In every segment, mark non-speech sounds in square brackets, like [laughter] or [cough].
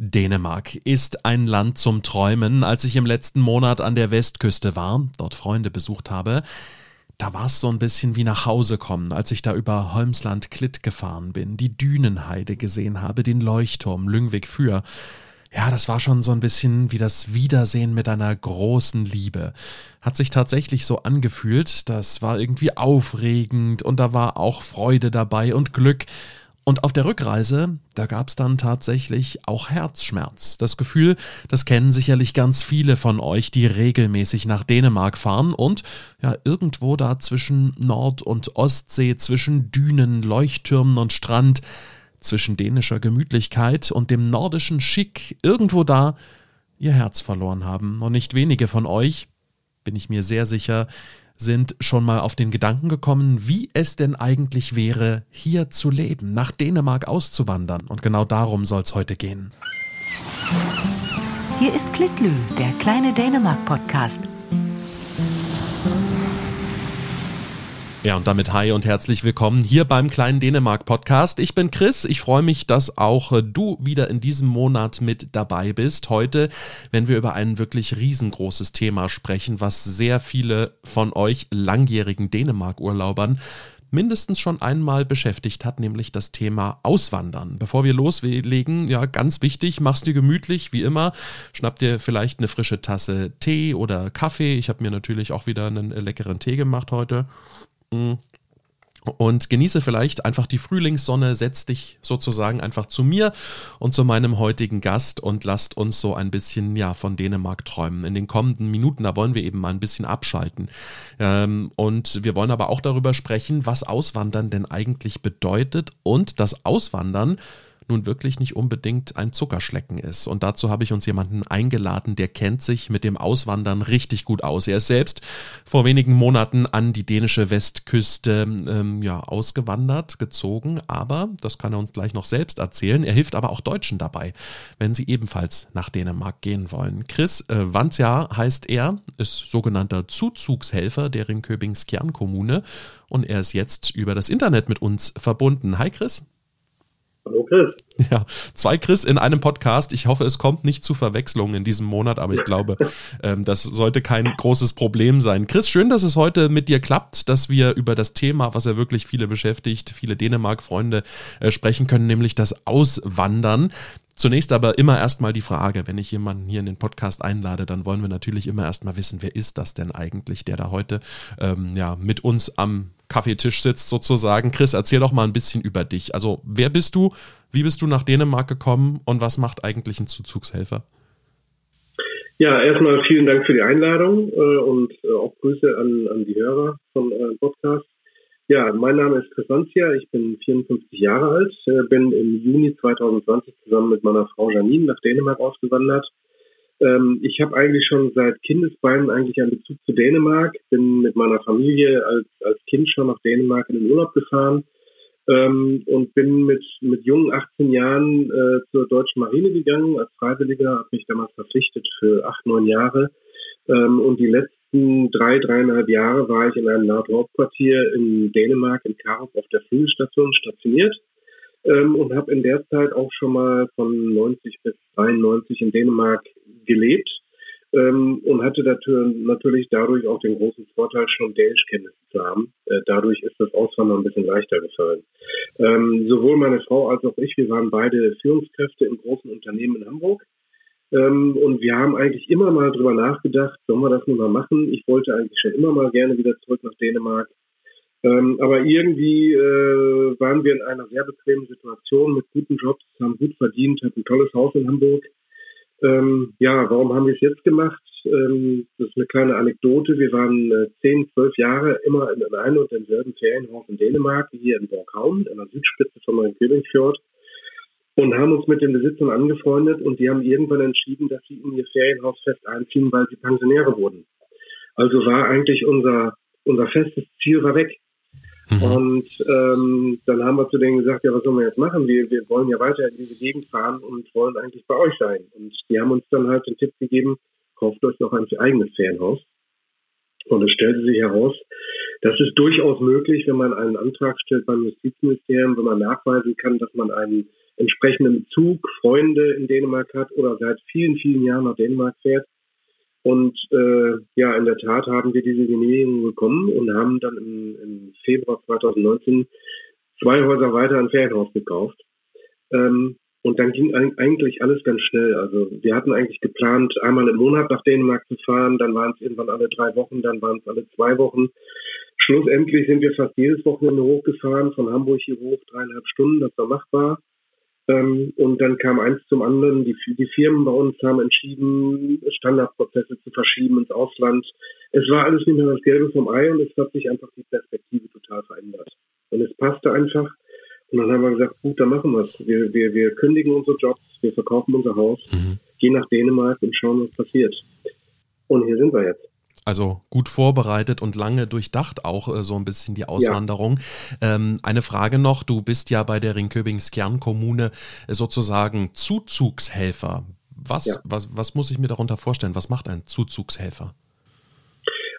Dänemark ist ein Land zum Träumen. Als ich im letzten Monat an der Westküste war, dort Freunde besucht habe, da war es so ein bisschen wie nach Hause kommen, als ich da über Holmsland Klitt gefahren bin, die Dünenheide gesehen habe, den Leuchtturm Lüngwig für. Ja, das war schon so ein bisschen wie das Wiedersehen mit einer großen Liebe. Hat sich tatsächlich so angefühlt, das war irgendwie aufregend und da war auch Freude dabei und Glück. Und auf der Rückreise, da gab es dann tatsächlich auch Herzschmerz. Das Gefühl, das kennen sicherlich ganz viele von euch, die regelmäßig nach Dänemark fahren und ja, irgendwo da zwischen Nord- und Ostsee, zwischen Dünen, Leuchttürmen und Strand, zwischen dänischer Gemütlichkeit und dem nordischen Schick, irgendwo da ihr Herz verloren haben. Und nicht wenige von euch, bin ich mir sehr sicher, sind schon mal auf den Gedanken gekommen, wie es denn eigentlich wäre, hier zu leben, nach Dänemark auszuwandern. Und genau darum soll es heute gehen. Hier ist Klitlü, der kleine Dänemark-Podcast. Ja, und damit hi und herzlich willkommen hier beim kleinen Dänemark Podcast. Ich bin Chris. Ich freue mich, dass auch äh, du wieder in diesem Monat mit dabei bist. Heute, wenn wir über ein wirklich riesengroßes Thema sprechen, was sehr viele von euch langjährigen Dänemark-Urlaubern mindestens schon einmal beschäftigt hat, nämlich das Thema Auswandern. Bevor wir loslegen, ja, ganz wichtig, mach's dir gemütlich, wie immer. Schnapp dir vielleicht eine frische Tasse Tee oder Kaffee. Ich habe mir natürlich auch wieder einen leckeren Tee gemacht heute. Mm. Und genieße vielleicht einfach die Frühlingssonne, setz dich sozusagen einfach zu mir und zu meinem heutigen Gast und lasst uns so ein bisschen ja von Dänemark träumen. In den kommenden Minuten, da wollen wir eben mal ein bisschen abschalten. Ähm, und wir wollen aber auch darüber sprechen, was Auswandern denn eigentlich bedeutet und das Auswandern nun wirklich nicht unbedingt ein Zuckerschlecken ist. Und dazu habe ich uns jemanden eingeladen, der kennt sich mit dem Auswandern richtig gut aus. Er ist selbst vor wenigen Monaten an die dänische Westküste ähm, ja, ausgewandert, gezogen, aber das kann er uns gleich noch selbst erzählen. Er hilft aber auch Deutschen dabei, wenn sie ebenfalls nach Dänemark gehen wollen. Chris äh, Wandja heißt er, ist sogenannter Zuzugshelfer der Ringköbing-Skjern-Kommune und er ist jetzt über das Internet mit uns verbunden. Hi Chris. Hallo Chris. Ja, zwei Chris in einem Podcast. Ich hoffe, es kommt nicht zu Verwechslungen in diesem Monat, aber ich glaube, [laughs] ähm, das sollte kein großes Problem sein. Chris, schön, dass es heute mit dir klappt, dass wir über das Thema, was ja wirklich viele beschäftigt, viele Dänemark-Freunde äh, sprechen können, nämlich das Auswandern. Zunächst aber immer erstmal die Frage, wenn ich jemanden hier in den Podcast einlade, dann wollen wir natürlich immer erstmal wissen, wer ist das denn eigentlich, der da heute ähm, ja, mit uns am Kaffeetisch sitzt sozusagen. Chris, erzähl doch mal ein bisschen über dich. Also wer bist du, wie bist du nach Dänemark gekommen und was macht eigentlich ein Zuzugshelfer? Ja, erstmal vielen Dank für die Einladung äh, und äh, auch Grüße an, an die Hörer von eurem Podcast. Ja, mein Name ist Chris Wanzia, ich bin 54 Jahre alt, äh, bin im Juni 2020 zusammen mit meiner Frau Janine nach Dänemark ausgewandert ähm, ich habe eigentlich schon seit Kindesbeinen eigentlich einen Bezug zu Dänemark. Bin mit meiner Familie als, als Kind schon nach Dänemark in den Urlaub gefahren ähm, und bin mit, mit jungen 18 Jahren äh, zur deutschen Marine gegangen als Freiwilliger, habe mich damals verpflichtet für acht, neun Jahre. Ähm, und die letzten drei, dreieinhalb Jahre war ich in einem NATO-Hauptquartier in Dänemark, in Karup auf der Flügelstation stationiert ähm, und habe in der Zeit auch schon mal von 90 bis 93 in Dänemark gelebt ähm, und hatte natürlich dadurch auch den großen Vorteil, schon Dänischkenntnisse zu haben. Äh, dadurch ist das Auswandern ein bisschen leichter gefallen. Ähm, sowohl meine Frau als auch ich, wir waren beide Führungskräfte im großen Unternehmen in Hamburg. Ähm, und wir haben eigentlich immer mal drüber nachgedacht, sollen wir das nun mal machen? Ich wollte eigentlich schon immer mal gerne wieder zurück nach Dänemark. Ähm, aber irgendwie äh, waren wir in einer sehr bequemen Situation mit guten Jobs, haben gut verdient, hatten ein tolles Haus in Hamburg. Ähm, ja, warum haben wir es jetzt gemacht? Ähm, das ist eine kleine Anekdote. Wir waren äh, zehn, zwölf Jahre immer in einem und demselben Ferienhaus in Dänemark, hier in Borghaun, an der Südspitze von Neukölln-Fjord, und haben uns mit den Besitzern angefreundet und die haben irgendwann entschieden, dass sie in ihr Ferienhaus fest einziehen, weil sie Pensionäre wurden. Also war eigentlich unser, unser festes Ziel war weg. Mhm. Und ähm, dann haben wir zu denen gesagt, ja, was sollen wir jetzt machen? Wir, wir wollen ja weiter in diese Gegend fahren und wollen eigentlich bei euch sein. Und die haben uns dann halt den Tipp gegeben, kauft euch noch ein eigenes Ferienhaus. Und es stellte sich heraus, Das ist durchaus möglich, wenn man einen Antrag stellt beim Justizministerium, wenn man nachweisen kann, dass man einen entsprechenden Bezug, Freunde in Dänemark hat oder seit vielen, vielen Jahren nach Dänemark fährt. Und äh, ja, in der Tat haben wir diese Genehmigung bekommen und haben dann im, im Februar 2019 zwei Häuser weiter ein Ferienhaus gekauft. Ähm, und dann ging eigentlich alles ganz schnell. Also wir hatten eigentlich geplant, einmal im Monat nach Dänemark zu fahren, dann waren es irgendwann alle drei Wochen, dann waren es alle zwei Wochen. Schlussendlich sind wir fast jedes Wochenende hochgefahren, von Hamburg hier hoch, dreieinhalb Stunden, das war machbar. Ähm, und dann kam eins zum anderen. Die, die Firmen bei uns haben entschieden, Standardprozesse zu verschieben ins Ausland. Es war alles nicht mehr das Gelbe vom Ei und es hat sich einfach die Perspektive total verändert. Und es passte einfach. Und dann haben wir gesagt, gut, dann machen wir es. Wir, wir, wir kündigen unsere Jobs, wir verkaufen unser Haus, mhm. gehen nach Dänemark und schauen, was passiert. Und hier sind wir jetzt. Also gut vorbereitet und lange durchdacht auch äh, so ein bisschen die Auswanderung. Ja. Ähm, eine Frage noch, du bist ja bei der Ringköbings Kernkommune äh, sozusagen Zuzugshelfer. Was, ja. was, was muss ich mir darunter vorstellen? Was macht ein Zuzugshelfer?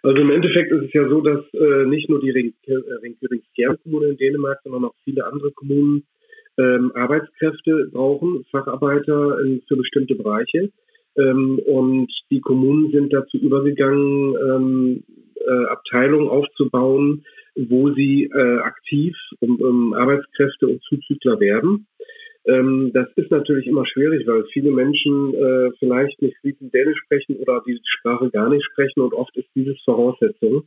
Also im Endeffekt ist es ja so, dass äh, nicht nur die äh, Ringköbings Kernkommune in Dänemark, sondern auch viele andere Kommunen ähm, Arbeitskräfte brauchen, Facharbeiter in, für bestimmte Bereiche. Ähm, und die Kommunen sind dazu übergegangen, ähm, äh, Abteilungen aufzubauen, wo sie äh, aktiv um, um Arbeitskräfte und Zuzügler werden. Ähm, das ist natürlich immer schwierig, weil viele Menschen äh, vielleicht nicht fließend Dänisch sprechen oder die Sprache gar nicht sprechen und oft ist dieses Voraussetzung.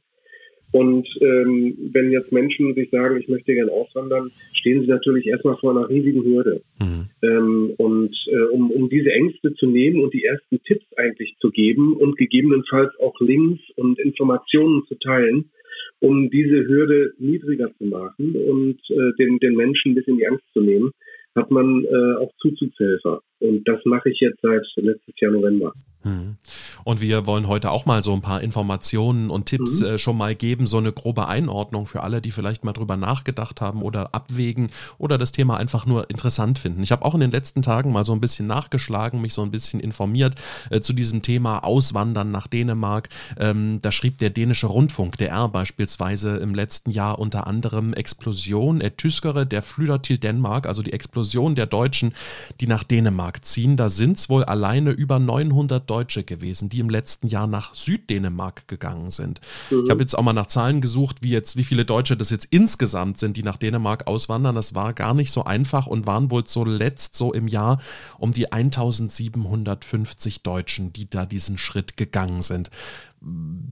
Und ähm, wenn jetzt Menschen sich sagen, ich möchte gerne auswandern, stehen sie natürlich erstmal vor einer riesigen Hürde. Mhm. Ähm, und äh, um, um diese Ängste zu nehmen und die ersten Tipps eigentlich zu geben und gegebenenfalls auch Links und Informationen zu teilen, um diese Hürde niedriger zu machen und äh, den, den Menschen ein bisschen die Angst zu nehmen, hat man äh, auch Zuzugshelfer. Und das mache ich jetzt seit letztes Jahr November. Hm. Und wir wollen heute auch mal so ein paar Informationen und Tipps mhm. äh, schon mal geben, so eine grobe Einordnung für alle, die vielleicht mal drüber nachgedacht haben oder abwägen oder das Thema einfach nur interessant finden. Ich habe auch in den letzten Tagen mal so ein bisschen nachgeschlagen, mich so ein bisschen informiert äh, zu diesem Thema Auswandern nach Dänemark. Ähm, da schrieb der dänische Rundfunk, der R beispielsweise im letzten Jahr unter anderem Explosion, äh, Tyskere, der Flüder til Dänemark, also die Explosion der Deutschen, die nach Dänemark ziehen. Da sind es wohl alleine über 900 Deutsche gewesen, die im letzten Jahr nach Süddänemark gegangen sind. Mhm. Ich habe jetzt auch mal nach Zahlen gesucht, wie jetzt, wie viele Deutsche das jetzt insgesamt sind, die nach Dänemark auswandern. Das war gar nicht so einfach und waren wohl zuletzt so im Jahr um die 1750 Deutschen, die da diesen Schritt gegangen sind.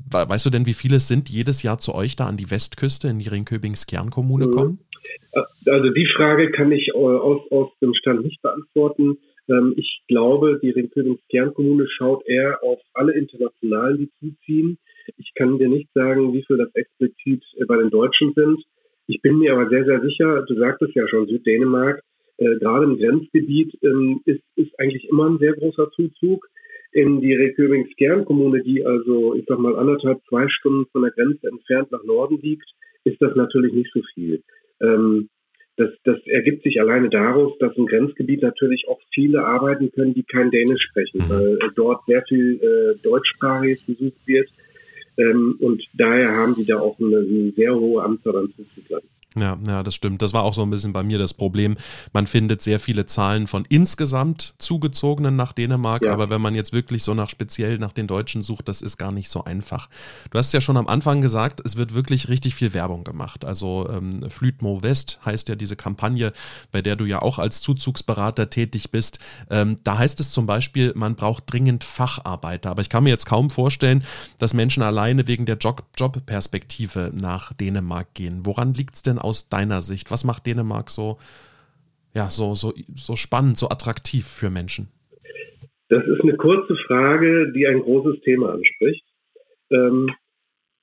Weißt du denn, wie viele es sind, jedes Jahr zu euch da an die Westküste in die Ringköbings Kernkommune mhm. kommen? Also die Frage kann ich aus, aus dem Stand nicht beantworten. Ähm, ich glaube, die Ringkönigs Kernkommune schaut eher auf alle Internationalen, die zuziehen. Ich kann dir nicht sagen, wie viel das explizit äh, bei den Deutschen sind. Ich bin mir aber sehr, sehr sicher, du sagtest ja schon, Süddänemark, äh, gerade im Grenzgebiet ähm, ist, ist eigentlich immer ein sehr großer Zuzug. In die Reköbings Kernkommune, die also, ich sag mal, anderthalb, zwei Stunden von der Grenze entfernt nach Norden liegt, ist das natürlich nicht so viel. Ähm, das, das ergibt sich alleine daraus, dass im Grenzgebiet natürlich auch viele arbeiten können, die kein Dänisch sprechen, mhm. weil äh, dort sehr viel äh, deutschsprachiges gesucht wird. Ähm, und daher haben die da auch eine, eine sehr hohe Anzahl an Zuschüssen. Ja, ja, das stimmt. Das war auch so ein bisschen bei mir das Problem. Man findet sehr viele Zahlen von insgesamt zugezogenen nach Dänemark, ja. aber wenn man jetzt wirklich so nach speziell nach den Deutschen sucht, das ist gar nicht so einfach. Du hast ja schon am Anfang gesagt, es wird wirklich richtig viel Werbung gemacht. Also ähm, Flütmo West heißt ja diese Kampagne, bei der du ja auch als Zuzugsberater tätig bist. Ähm, da heißt es zum Beispiel, man braucht dringend Facharbeiter. Aber ich kann mir jetzt kaum vorstellen, dass Menschen alleine wegen der Job Jobperspektive nach Dänemark gehen. Woran liegt es denn aus deiner Sicht? Was macht Dänemark so, ja, so, so, so spannend, so attraktiv für Menschen? Das ist eine kurze Frage, die ein großes Thema anspricht. Ähm,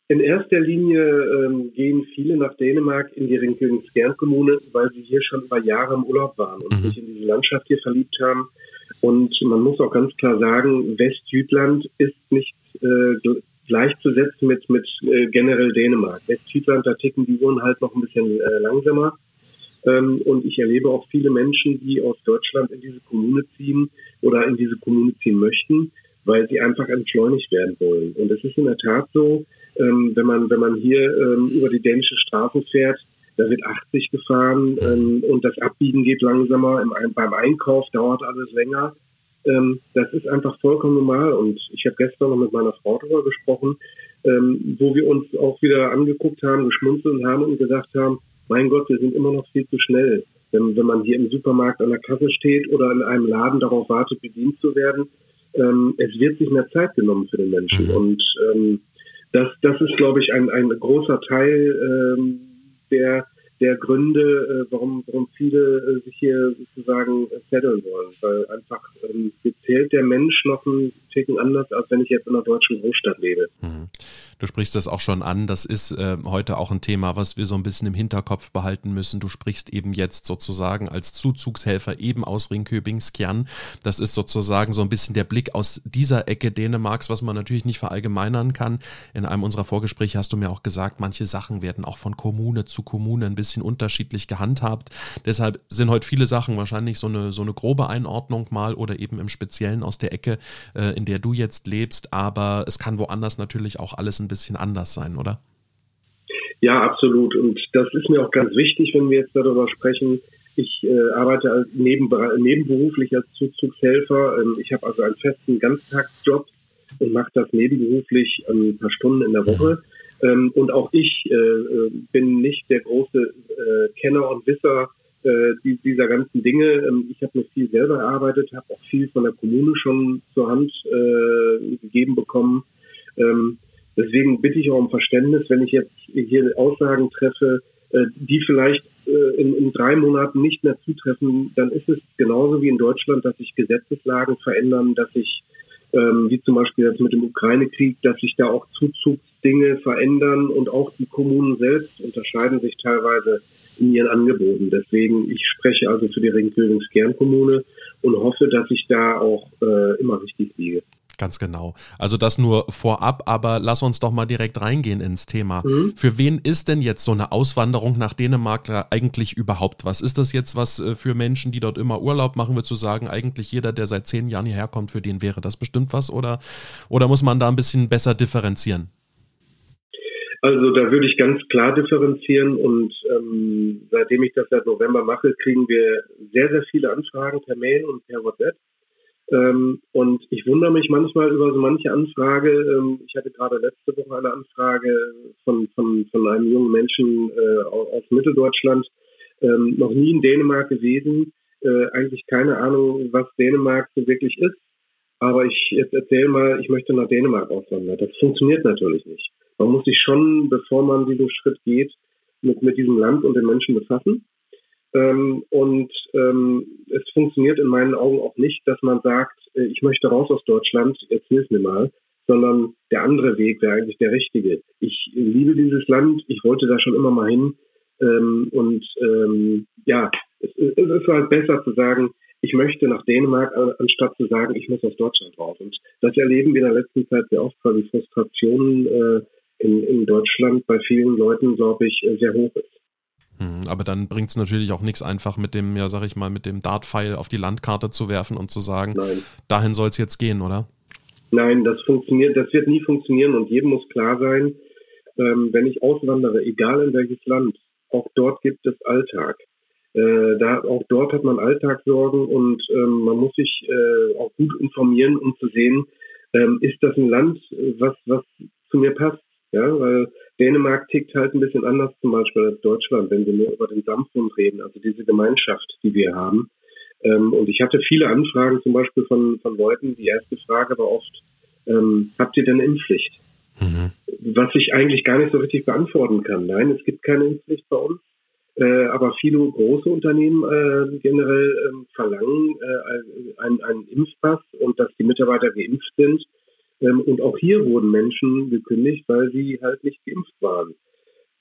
in erster Linie ähm, gehen viele nach Dänemark in die Ringkönigskern-Kommune, weil sie hier schon über Jahre im Urlaub waren und mhm. sich in diese Landschaft hier verliebt haben. Und man muss auch ganz klar sagen, Westjütland ist nicht äh, gleichzusetzen mit, mit äh, generell Dänemark. Westfriesland, da ticken die Uhren halt noch ein bisschen äh, langsamer. Ähm, und ich erlebe auch viele Menschen, die aus Deutschland in diese Kommune ziehen oder in diese Kommune ziehen möchten, weil sie einfach entschleunigt werden wollen. Und es ist in der Tat so, ähm, wenn man wenn man hier ähm, über die dänische Straße fährt, da wird 80 gefahren ähm, und das Abbiegen geht langsamer. Im, beim Einkauf dauert alles länger. Ähm, das ist einfach vollkommen normal. Und ich habe gestern noch mit meiner Frau darüber gesprochen, ähm, wo wir uns auch wieder angeguckt haben, geschmunzelt haben und gesagt haben, mein Gott, wir sind immer noch viel zu schnell. Wenn, wenn man hier im Supermarkt an der Kasse steht oder in einem Laden darauf wartet, bedient zu werden, ähm, es wird sich mehr Zeit genommen für den Menschen. Mhm. Und ähm, das, das ist, glaube ich, ein, ein großer Teil ähm, der der Gründe, äh, warum, warum viele äh, sich hier sozusagen setteln wollen. Weil einfach ähm, zählt der Mensch noch ein Ticken anders, als wenn ich jetzt in einer deutschen Großstadt lebe. Mhm. Du sprichst das auch schon an. Das ist äh, heute auch ein Thema, was wir so ein bisschen im Hinterkopf behalten müssen. Du sprichst eben jetzt sozusagen als Zuzugshelfer eben aus Ringköbingskern. Das ist sozusagen so ein bisschen der Blick aus dieser Ecke Dänemarks, was man natürlich nicht verallgemeinern kann. In einem unserer Vorgespräche hast du mir auch gesagt, manche Sachen werden auch von Kommune zu Kommune ein bisschen unterschiedlich gehandhabt. Deshalb sind heute viele Sachen wahrscheinlich so eine, so eine grobe Einordnung mal oder eben im Speziellen aus der Ecke, äh, in der du jetzt lebst. Aber es kann woanders natürlich auch alles ein bisschen anders sein, oder? Ja, absolut. Und das ist mir auch ganz wichtig, wenn wir jetzt darüber sprechen. Ich äh, arbeite als neben, nebenberuflich als Zuzugshelfer. Ähm, ich habe also einen festen Ganztagsjob und mache das nebenberuflich ein paar Stunden in der Woche. Ähm, und auch ich äh, äh bin nicht der große äh, Kenner und Wisser äh, dieser ganzen Dinge. Ähm, ich habe mir viel selber erarbeitet, habe auch viel von der Kommune schon zur Hand äh, gegeben bekommen. Ähm, Deswegen bitte ich auch um Verständnis, wenn ich jetzt hier Aussagen treffe, äh, die vielleicht äh, in, in, drei Monaten nicht mehr zutreffen, dann ist es genauso wie in Deutschland, dass sich Gesetzeslagen verändern, dass sich, ähm, wie zum Beispiel jetzt mit dem Ukraine-Krieg, dass sich da auch Zuzugsdinge verändern und auch die Kommunen selbst unterscheiden sich teilweise in ihren Angeboten. Deswegen, ich spreche also für die Ringbildungskernkommune und hoffe, dass ich da auch äh, immer richtig liege. Ganz genau. Also das nur vorab, aber lass uns doch mal direkt reingehen ins Thema. Mhm. Für wen ist denn jetzt so eine Auswanderung nach Dänemark eigentlich überhaupt was? Ist das jetzt was äh, für Menschen, die dort immer Urlaub machen, wir zu sagen, eigentlich jeder, der seit zehn Jahren hierher kommt, für den wäre das bestimmt was? Oder, oder muss man da ein bisschen besser differenzieren? Also da würde ich ganz klar differenzieren und ähm, seitdem ich das seit November mache, kriegen wir sehr, sehr viele Anfragen per Mail und per WhatsApp ähm, und ich wundere mich manchmal über so manche Anfrage. Ähm, ich hatte gerade letzte Woche eine Anfrage von, von, von einem jungen Menschen äh, aus Mitteldeutschland, ähm, noch nie in Dänemark gewesen, äh, eigentlich keine Ahnung, was Dänemark so wirklich ist. Aber ich jetzt erzähle mal, ich möchte nach Dänemark auswandern. Das funktioniert natürlich nicht. Man muss sich schon, bevor man diesen Schritt geht, mit, mit diesem Land und den Menschen befassen. Ähm, und ähm, es funktioniert in meinen Augen auch nicht, dass man sagt, äh, ich möchte raus aus Deutschland, jetzt hilf mir mal, sondern der andere Weg wäre eigentlich der richtige. Ich liebe dieses Land, ich wollte da schon immer mal hin. Ähm, und ähm, ja, es, es ist halt besser zu sagen, ich möchte nach Dänemark, anstatt zu sagen, ich muss aus Deutschland raus. Und das erleben wir in der letzten Zeit sehr oft, weil die Frustration äh, in, in Deutschland bei vielen Leuten, glaube ich, äh, sehr hoch ist. Hm, aber dann bringt es natürlich auch nichts einfach mit dem, ja, sag ich mal, mit dem Dart-Pfeil auf die Landkarte zu werfen und zu sagen, Nein. dahin soll es jetzt gehen, oder? Nein, das funktioniert, das wird nie funktionieren und jedem muss klar sein, ähm, wenn ich auswandere, egal in welches Land, auch dort gibt es Alltag. Äh, da, auch dort hat man Alltagssorgen und ähm, man muss sich äh, auch gut informieren, um zu sehen, ähm, ist das ein Land, was, was zu mir passt? Ja, weil Dänemark tickt halt ein bisschen anders zum Beispiel als Deutschland, wenn wir nur über den Samfund reden, also diese Gemeinschaft, die wir haben. Ähm, und ich hatte viele Anfragen zum Beispiel von, von Leuten. Die erste Frage war oft, ähm, habt ihr denn Impfpflicht? Mhm. Was ich eigentlich gar nicht so richtig beantworten kann. Nein, es gibt keine Impfpflicht bei uns. Äh, aber viele große Unternehmen äh, generell äh, verlangen einen, einen Impfpass und dass die Mitarbeiter geimpft sind. Ähm, und auch hier wurden Menschen gekündigt, weil sie halt nicht geimpft waren.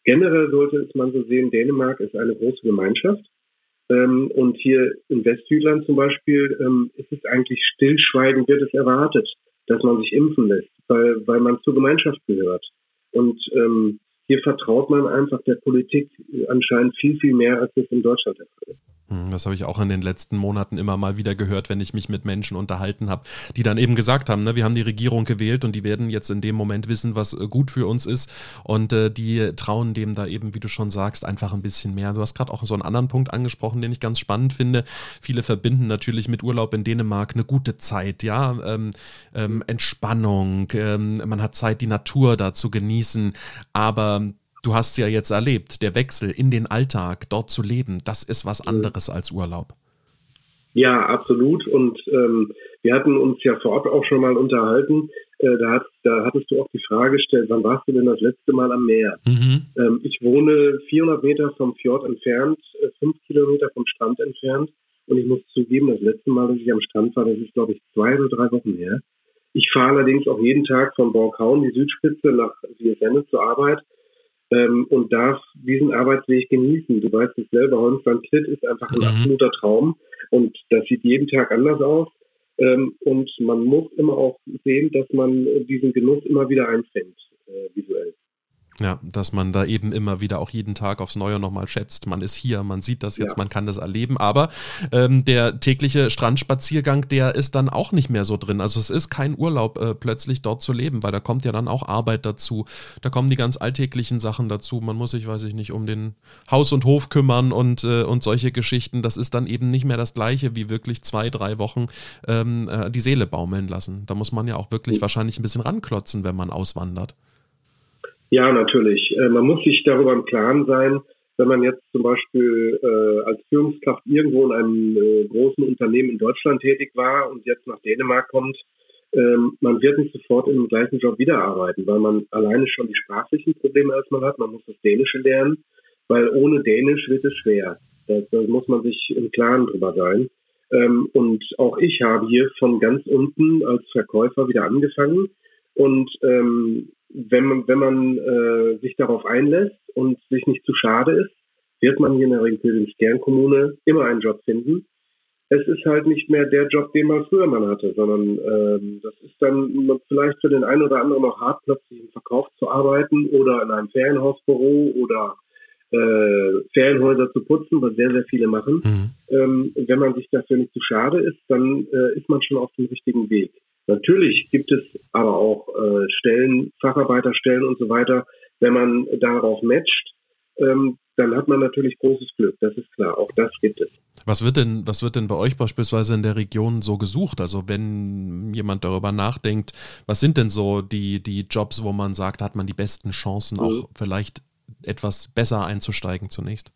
Generell sollte es man so sehen, Dänemark ist eine große Gemeinschaft. Ähm, und hier in Westjütland zum Beispiel ähm, ist es eigentlich stillschweigend, wird es erwartet, dass man sich impfen lässt, weil, weil man zur Gemeinschaft gehört. Und ähm, hier vertraut man einfach der Politik anscheinend viel, viel mehr, als es in Deutschland der Fall ist. Hm, das habe ich auch in den letzten Monaten immer mal wieder gehört, wenn ich mich mit Menschen unterhalten habe, die dann eben gesagt haben, ne, wir haben die Regierung gewählt und die werden jetzt in dem Moment wissen, was äh, gut für uns ist und äh, die trauen dem da eben, wie du schon sagst, einfach ein bisschen mehr. Du hast gerade auch so einen anderen Punkt angesprochen, den ich ganz spannend finde. Viele verbinden natürlich mit Urlaub in Dänemark eine gute Zeit, ja, ähm, ähm, Entspannung, ähm, man hat Zeit, die Natur da zu genießen, aber du hast ja jetzt erlebt, der Wechsel in den Alltag, dort zu leben, das ist was anderes als Urlaub. Ja, absolut. Und ähm, wir hatten uns ja vorab auch schon mal unterhalten. Äh, da, hat, da hattest du auch die Frage gestellt, wann warst du denn das letzte Mal am Meer? Mhm. Ähm, ich wohne 400 Meter vom Fjord entfernt, äh, fünf Kilometer vom Strand entfernt. Und ich muss zugeben, das letzte Mal, dass ich am Strand war, das ist, glaube ich, zwei oder drei Wochen her. Ich fahre allerdings auch jeden Tag von Borghauen, die Südspitze, nach Viesenne zur Arbeit ähm, und darf diesen Arbeitsweg genießen. Du weißt es selber, Holmstrand Klitt ist einfach ein mhm. absoluter Traum und das sieht jeden Tag anders aus. Ähm, und man muss immer auch sehen, dass man diesen Genuss immer wieder einfängt, äh, visuell. Ja, dass man da eben immer wieder auch jeden Tag aufs Neue nochmal schätzt. Man ist hier, man sieht das jetzt, ja. man kann das erleben. Aber ähm, der tägliche Strandspaziergang, der ist dann auch nicht mehr so drin. Also es ist kein Urlaub, äh, plötzlich dort zu leben, weil da kommt ja dann auch Arbeit dazu. Da kommen die ganz alltäglichen Sachen dazu. Man muss sich, weiß ich nicht, um den Haus und Hof kümmern und, äh, und solche Geschichten. Das ist dann eben nicht mehr das Gleiche, wie wirklich zwei, drei Wochen ähm, äh, die Seele baumeln lassen. Da muss man ja auch wirklich mhm. wahrscheinlich ein bisschen ranklotzen, wenn man auswandert. Ja, natürlich. Äh, man muss sich darüber im Klaren sein, wenn man jetzt zum Beispiel äh, als Führungskraft irgendwo in einem äh, großen Unternehmen in Deutschland tätig war und jetzt nach Dänemark kommt, ähm, man wird nicht sofort im gleichen Job wiederarbeiten, weil man alleine schon die sprachlichen Probleme erstmal hat. Man muss das Dänische lernen, weil ohne Dänisch wird es schwer. Da, da muss man sich im Klaren drüber sein. Ähm, und auch ich habe hier von ganz unten als Verkäufer wieder angefangen. Und ähm, wenn man, wenn man äh, sich darauf einlässt und sich nicht zu schade ist, wird man hier in der Ringkilden-Sternkommune immer einen Job finden. Es ist halt nicht mehr der Job, den man früher mal hatte, sondern ähm, das ist dann vielleicht für den einen oder anderen noch hart, plötzlich im Verkauf zu arbeiten oder in einem Ferienhausbüro oder äh, Ferienhäuser zu putzen, was sehr, sehr viele machen. Mhm. Ähm, wenn man sich dafür nicht zu schade ist, dann äh, ist man schon auf dem richtigen Weg. Natürlich gibt es aber auch äh, Stellen, Facharbeiterstellen und so weiter. Wenn man darauf matcht, ähm, dann hat man natürlich großes Glück, das ist klar. Auch das gibt es. Was wird denn, was wird denn bei euch beispielsweise in der Region so gesucht? Also wenn jemand darüber nachdenkt, was sind denn so die, die Jobs, wo man sagt, hat man die besten Chancen, auch mhm. vielleicht etwas besser einzusteigen zunächst?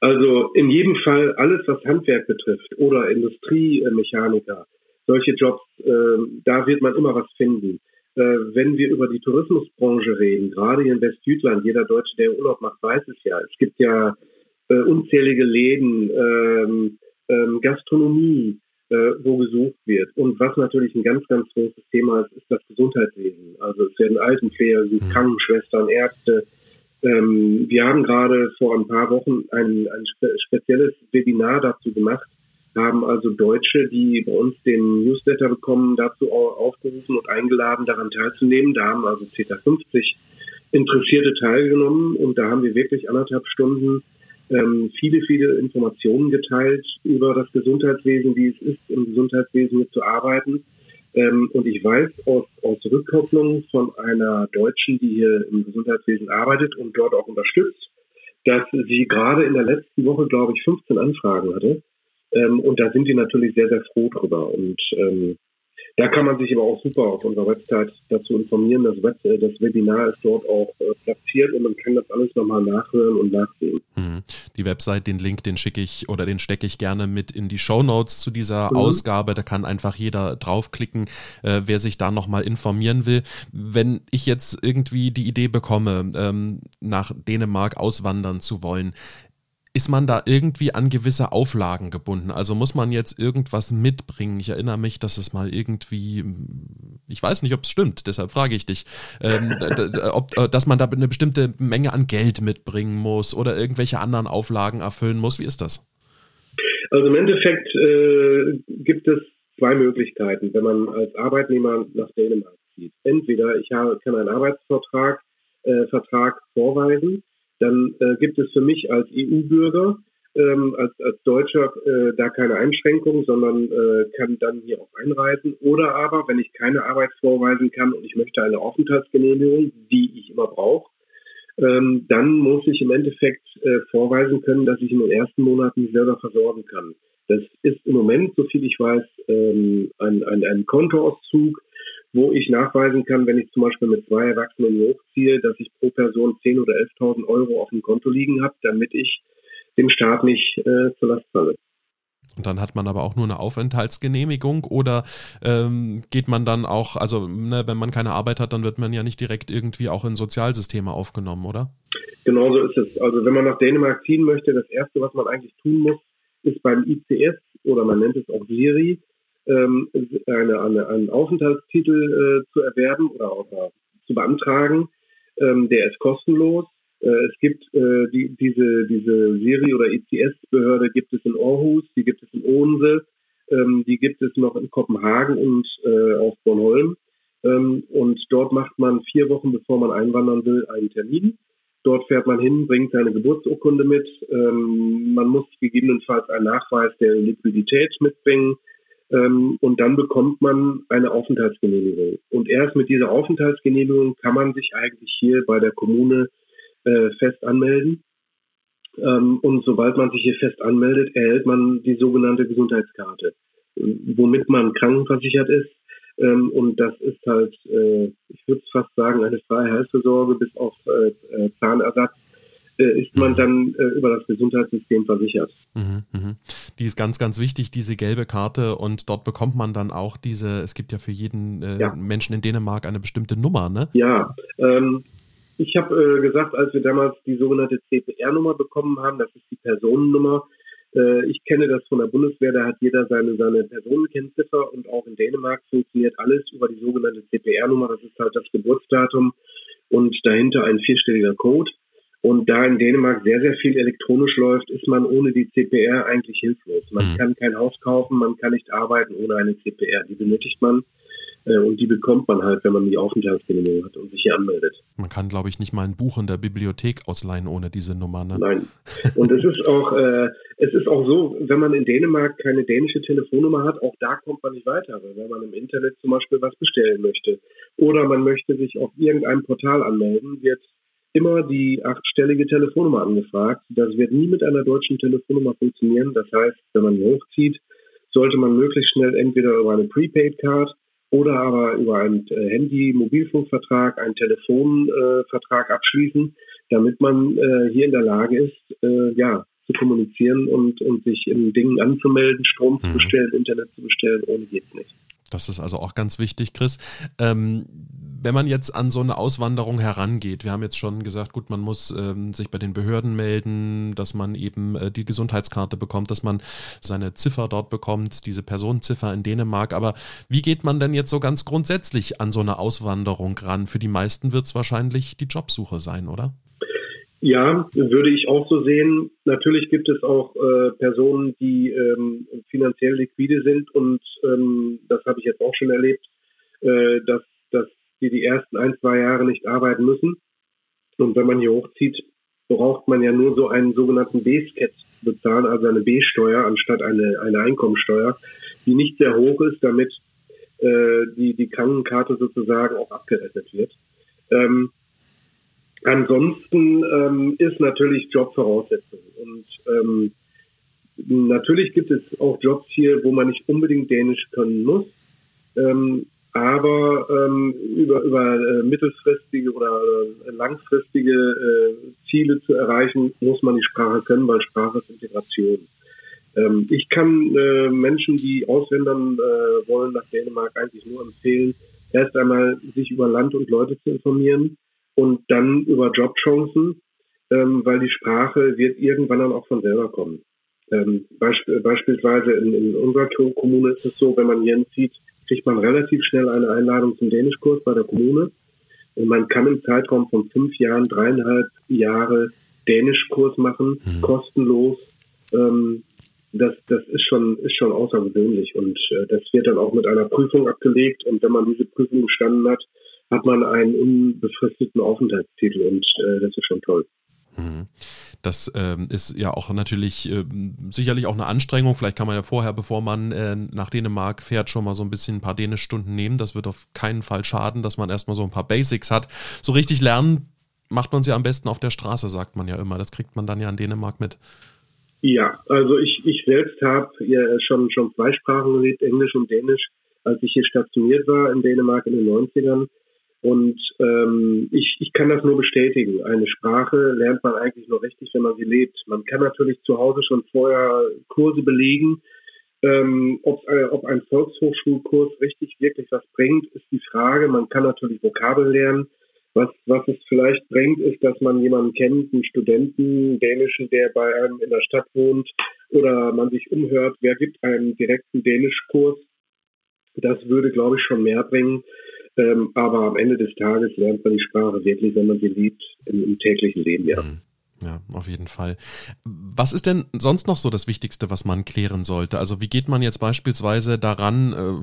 Also in jedem Fall alles, was Handwerk betrifft oder Industriemechaniker, solche Jobs, äh, da wird man immer was finden. Äh, wenn wir über die Tourismusbranche reden, gerade hier in Westjütland, jeder Deutsche, der Urlaub macht, weiß es ja. Es gibt ja äh, unzählige Läden, ähm, ähm, Gastronomie, äh, wo gesucht wird. Und was natürlich ein ganz, ganz großes Thema ist, ist das Gesundheitswesen. Also es werden Altenpfleger, mhm. Krankenschwestern, Ärzte. Ähm, wir haben gerade vor ein paar Wochen ein, ein spezielles Webinar dazu gemacht, haben also Deutsche, die bei uns den Newsletter bekommen, dazu aufgerufen und eingeladen, daran teilzunehmen. Da haben also ca. 50 Interessierte teilgenommen und da haben wir wirklich anderthalb Stunden ähm, viele, viele Informationen geteilt über das Gesundheitswesen, wie es ist, im Gesundheitswesen mit zu arbeiten. Ähm, und ich weiß aus, aus Rückkopplung von einer Deutschen, die hier im Gesundheitswesen arbeitet und dort auch unterstützt, dass sie gerade in der letzten Woche, glaube ich, 15 Anfragen hatte ähm, und da sind die natürlich sehr, sehr froh drüber. Und ähm, da kann man sich aber auch super auf unserer Website dazu informieren. Das, Web, äh, das Webinar ist dort auch äh, platziert und man kann das alles nochmal nachhören und nachsehen. Mhm. Die Website, den Link, den schicke ich oder den stecke ich gerne mit in die Show Notes zu dieser mhm. Ausgabe. Da kann einfach jeder draufklicken, äh, wer sich da nochmal informieren will. Wenn ich jetzt irgendwie die Idee bekomme, ähm, nach Dänemark auswandern zu wollen, ist man da irgendwie an gewisse Auflagen gebunden? Also muss man jetzt irgendwas mitbringen? Ich erinnere mich, dass es mal irgendwie, ich weiß nicht, ob es stimmt, deshalb frage ich dich, ähm, ob, äh, dass man da eine bestimmte Menge an Geld mitbringen muss oder irgendwelche anderen Auflagen erfüllen muss. Wie ist das? Also im Endeffekt äh, gibt es zwei Möglichkeiten, wenn man als Arbeitnehmer nach Dänemark zieht. Entweder ich habe, kann einen Arbeitsvertrag Vertrag vorweisen, dann äh, gibt es für mich als EU-Bürger, ähm, als, als Deutscher äh, da keine Einschränkung, sondern äh, kann dann hier auch einreisen. Oder aber, wenn ich keine Arbeit vorweisen kann und ich möchte eine Aufenthaltsgenehmigung, die ich immer brauche, ähm, dann muss ich im Endeffekt äh, vorweisen können, dass ich in den ersten Monaten selber versorgen kann. Das ist im Moment, so viel ich weiß, ähm, ein, ein, ein Kontoauszug, wo ich nachweisen kann, wenn ich zum Beispiel mit zwei Erwachsenen hochziehe, dass ich pro Person 10.000 oder 11.000 Euro auf dem Konto liegen habe, damit ich dem Staat nicht äh, zur Last falle. Und dann hat man aber auch nur eine Aufenthaltsgenehmigung oder ähm, geht man dann auch, also ne, wenn man keine Arbeit hat, dann wird man ja nicht direkt irgendwie auch in Sozialsysteme aufgenommen, oder? Genau so ist es. Also wenn man nach Dänemark ziehen möchte, das Erste, was man eigentlich tun muss, ist beim ICS oder man nennt es auch SIRI, ähm, eine, eine, einen Aufenthaltstitel äh, zu erwerben oder, oder zu beantragen. Ähm, der ist kostenlos. Äh, es gibt äh, die, diese, diese Siri- oder ECS-Behörde gibt es in Aarhus, die gibt es in Odense, ähm, die gibt es noch in Kopenhagen und äh, auf Bornholm. Ähm, und dort macht man vier Wochen, bevor man einwandern will, einen Termin. Dort fährt man hin, bringt seine Geburtsurkunde mit. Ähm, man muss gegebenenfalls einen Nachweis der Liquidität mitbringen. Ähm, und dann bekommt man eine Aufenthaltsgenehmigung. Und erst mit dieser Aufenthaltsgenehmigung kann man sich eigentlich hier bei der Kommune äh, fest anmelden. Ähm, und sobald man sich hier fest anmeldet, erhält man die sogenannte Gesundheitskarte, womit man krankenversichert ist. Ähm, und das ist halt, äh, ich würde fast sagen, eine freie Heilversorge bis auf äh, äh Zahnersatz ist man dann äh, über das Gesundheitssystem versichert. Mhm, mh. Die ist ganz, ganz wichtig, diese gelbe Karte. Und dort bekommt man dann auch diese, es gibt ja für jeden äh, ja. Menschen in Dänemark eine bestimmte Nummer, ne? Ja, ähm, ich habe äh, gesagt, als wir damals die sogenannte CPR-Nummer bekommen haben, das ist die Personennummer. Äh, ich kenne das von der Bundeswehr, da hat jeder seine, seine Personenkennziffer und auch in Dänemark funktioniert alles über die sogenannte CPR-Nummer. Das ist halt das Geburtsdatum und dahinter ein vierstelliger Code. Und da in Dänemark sehr, sehr viel elektronisch läuft, ist man ohne die CPR eigentlich hilflos. Man mhm. kann kein Haus kaufen, man kann nicht arbeiten ohne eine CPR. Die benötigt man äh, und die bekommt man halt, wenn man die Aufenthaltsgenehmigung hat und sich hier anmeldet. Man kann, glaube ich, nicht mal ein Buch in der Bibliothek ausleihen ohne diese Nummer. Ne? Nein. Und es ist auch, äh, es ist auch so, wenn man in Dänemark keine dänische Telefonnummer hat, auch da kommt man nicht weiter, wenn man im Internet zum Beispiel was bestellen möchte oder man möchte sich auf irgendeinem Portal anmelden, wird immer die achtstellige Telefonnummer angefragt. Das wird nie mit einer deutschen Telefonnummer funktionieren. Das heißt, wenn man hochzieht, sollte man möglichst schnell entweder über eine Prepaid-Card oder aber über einen äh, Handy-Mobilfunkvertrag, einen Telefonvertrag abschließen, damit man äh, hier in der Lage ist, äh, ja, zu kommunizieren und, und sich in Dingen anzumelden, Strom mhm. zu bestellen, Internet zu bestellen, ohne geht's nicht. Das ist also auch ganz wichtig, Chris. Ähm, wenn man jetzt an so eine Auswanderung herangeht, wir haben jetzt schon gesagt, gut, man muss ähm, sich bei den Behörden melden, dass man eben äh, die Gesundheitskarte bekommt, dass man seine Ziffer dort bekommt, diese Personenziffer in Dänemark. Aber wie geht man denn jetzt so ganz grundsätzlich an so eine Auswanderung ran? Für die meisten wird es wahrscheinlich die Jobsuche sein, oder? Ja, würde ich auch so sehen. Natürlich gibt es auch äh, Personen, die ähm, finanziell liquide sind und ähm, das habe ich jetzt auch schon erlebt, äh, dass, dass die die ersten ein, zwei Jahre nicht arbeiten müssen. Und wenn man hier hochzieht, braucht man ja nur so einen sogenannten B-Scat bezahlen, also eine B-Steuer anstatt eine, eine Einkommensteuer, die nicht sehr hoch ist, damit äh, die, die Krankenkarte sozusagen auch abgerechnet wird. Ähm, ansonsten ähm, ist natürlich Jobvoraussetzung. Und ähm, natürlich gibt es auch Jobs hier, wo man nicht unbedingt Dänisch können muss. Ähm, aber ähm, über, über äh, mittelfristige oder äh, langfristige äh, Ziele zu erreichen, muss man die Sprache können, weil Sprache ist Integration. Ähm, ich kann äh, Menschen, die auswandern äh, wollen nach Dänemark, eigentlich nur empfehlen, erst einmal sich über Land und Leute zu informieren und dann über Jobchancen, ähm, weil die Sprache wird irgendwann dann auch von selber kommen. Ähm, beisp beispielsweise in, in unserer Kommune ist es so, wenn man hier zieht, kriegt man relativ schnell eine Einladung zum Dänischkurs bei der Kommune. Und man kann im Zeitraum von fünf Jahren, dreieinhalb Jahre Dänischkurs machen, mhm. kostenlos. Ähm, das, das ist schon, ist schon außergewöhnlich. Und äh, das wird dann auch mit einer Prüfung abgelegt. Und wenn man diese Prüfung bestanden hat, hat man einen unbefristeten Aufenthaltstitel und äh, das ist schon toll. Mhm. Das ähm, ist ja auch natürlich äh, sicherlich auch eine Anstrengung. Vielleicht kann man ja vorher, bevor man äh, nach Dänemark fährt, schon mal so ein bisschen ein paar Dänischstunden nehmen. Das wird auf keinen Fall schaden, dass man erstmal so ein paar Basics hat. So richtig lernen macht man sie am besten auf der Straße, sagt man ja immer. Das kriegt man dann ja in Dänemark mit. Ja, also ich, ich selbst habe ja schon, schon zwei Sprachen gelebt, Englisch und Dänisch, als ich hier stationiert war in Dänemark in den 90ern. Und ähm, ich, ich kann das nur bestätigen. Eine Sprache lernt man eigentlich nur richtig, wenn man sie lebt. Man kann natürlich zu Hause schon vorher Kurse belegen. Ähm, ob, äh, ob ein Volkshochschulkurs richtig wirklich was bringt, ist die Frage. Man kann natürlich Vokabeln lernen. Was, was es vielleicht bringt, ist, dass man jemanden kennt, einen Studenten, Dänischen, der bei einem in der Stadt wohnt, oder man sich umhört, wer gibt einen direkten Dänischkurs. Das würde, glaube ich, schon mehr bringen. Ähm, aber am Ende des Tages lernt man die Sprache wirklich, wenn man sie liebt, im, im täglichen Leben, ja. Mhm. Ja, auf jeden Fall. Was ist denn sonst noch so das Wichtigste, was man klären sollte? Also wie geht man jetzt beispielsweise daran, äh,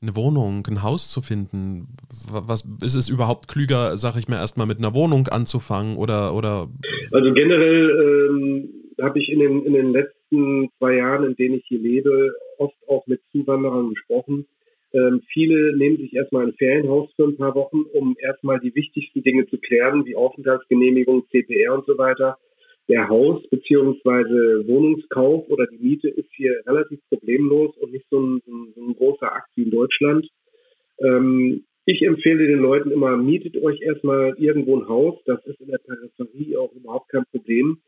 eine Wohnung, ein Haus zu finden? Was ist es überhaupt klüger, sag ich mir, erstmal mit einer Wohnung anzufangen oder oder? Also generell ähm, habe ich in den, in den letzten zwei Jahren, in denen ich hier lebe, oft auch mit Zuwanderern gesprochen ähm, viele nehmen sich erstmal ein Ferienhaus für ein paar Wochen, um erstmal die wichtigsten Dinge zu klären, wie Aufenthaltsgenehmigung, CPR und so weiter. Der Haus- bzw. Wohnungskauf oder die Miete ist hier relativ problemlos und nicht so ein, so ein großer Akt wie in Deutschland. Ähm, ich empfehle den Leuten immer, mietet euch erstmal irgendwo ein Haus. Das ist in der Peripherie auch überhaupt kein Problem.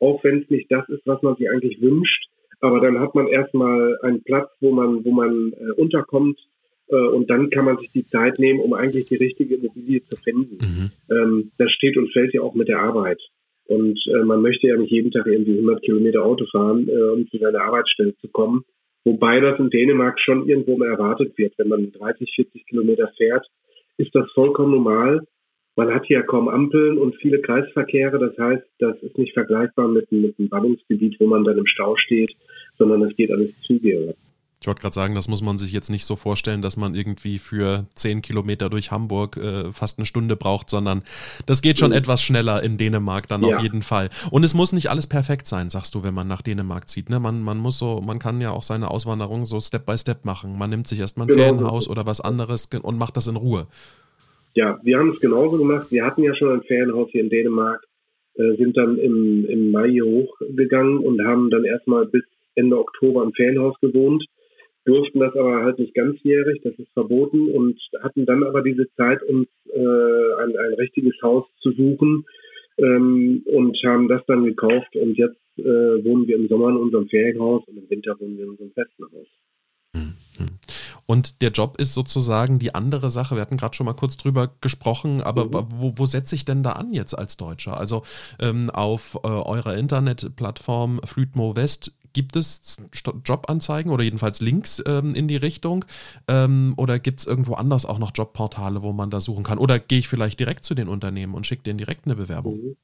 Auch wenn es nicht das ist, was man sich eigentlich wünscht. Aber dann hat man erstmal einen Platz, wo man, wo man äh, unterkommt, und dann kann man sich die Zeit nehmen, um eigentlich die richtige Immobilie zu finden. Mhm. Ähm, das steht und fällt ja auch mit der Arbeit. Und äh, man möchte ja nicht jeden Tag irgendwie 100 Kilometer Auto fahren, äh, um zu seiner Arbeitsstelle zu kommen. Wobei das in Dänemark schon irgendwo mal erwartet wird. Wenn man 30, 40 Kilometer fährt, ist das vollkommen normal. Man hat hier kaum Ampeln und viele Kreisverkehre. Das heißt, das ist nicht vergleichbar mit, mit einem Ballungsgebiet, wo man dann im Stau steht, sondern es geht alles zügiger. Ich wollte gerade sagen, das muss man sich jetzt nicht so vorstellen, dass man irgendwie für zehn Kilometer durch Hamburg äh, fast eine Stunde braucht, sondern das geht schon mhm. etwas schneller in Dänemark dann ja. auf jeden Fall. Und es muss nicht alles perfekt sein, sagst du, wenn man nach Dänemark zieht. Ne? Man, man muss so, man kann ja auch seine Auswanderung so Step by Step machen. Man nimmt sich erstmal ein genau. Ferienhaus oder was anderes und macht das in Ruhe. Ja, wir haben es genauso gemacht. Wir hatten ja schon ein Ferienhaus hier in Dänemark, äh, sind dann im, im Mai hier hochgegangen und haben dann erstmal bis Ende Oktober im Ferienhaus gewohnt durften das aber halt nicht ganzjährig, das ist verboten und hatten dann aber diese Zeit, uns äh, ein, ein richtiges Haus zu suchen ähm, und haben das dann gekauft und jetzt äh, wohnen wir im Sommer in unserem Ferienhaus und im Winter wohnen wir in unserem festen Haus. Und der Job ist sozusagen die andere Sache. Wir hatten gerade schon mal kurz drüber gesprochen, aber mhm. wo, wo setze ich denn da an jetzt als Deutscher? Also ähm, auf äh, eurer Internetplattform Flütmo West Gibt es Jobanzeigen oder jedenfalls Links ähm, in die Richtung? Ähm, oder gibt es irgendwo anders auch noch Jobportale, wo man da suchen kann? Oder gehe ich vielleicht direkt zu den Unternehmen und schicke denen direkt eine Bewerbung? Mhm.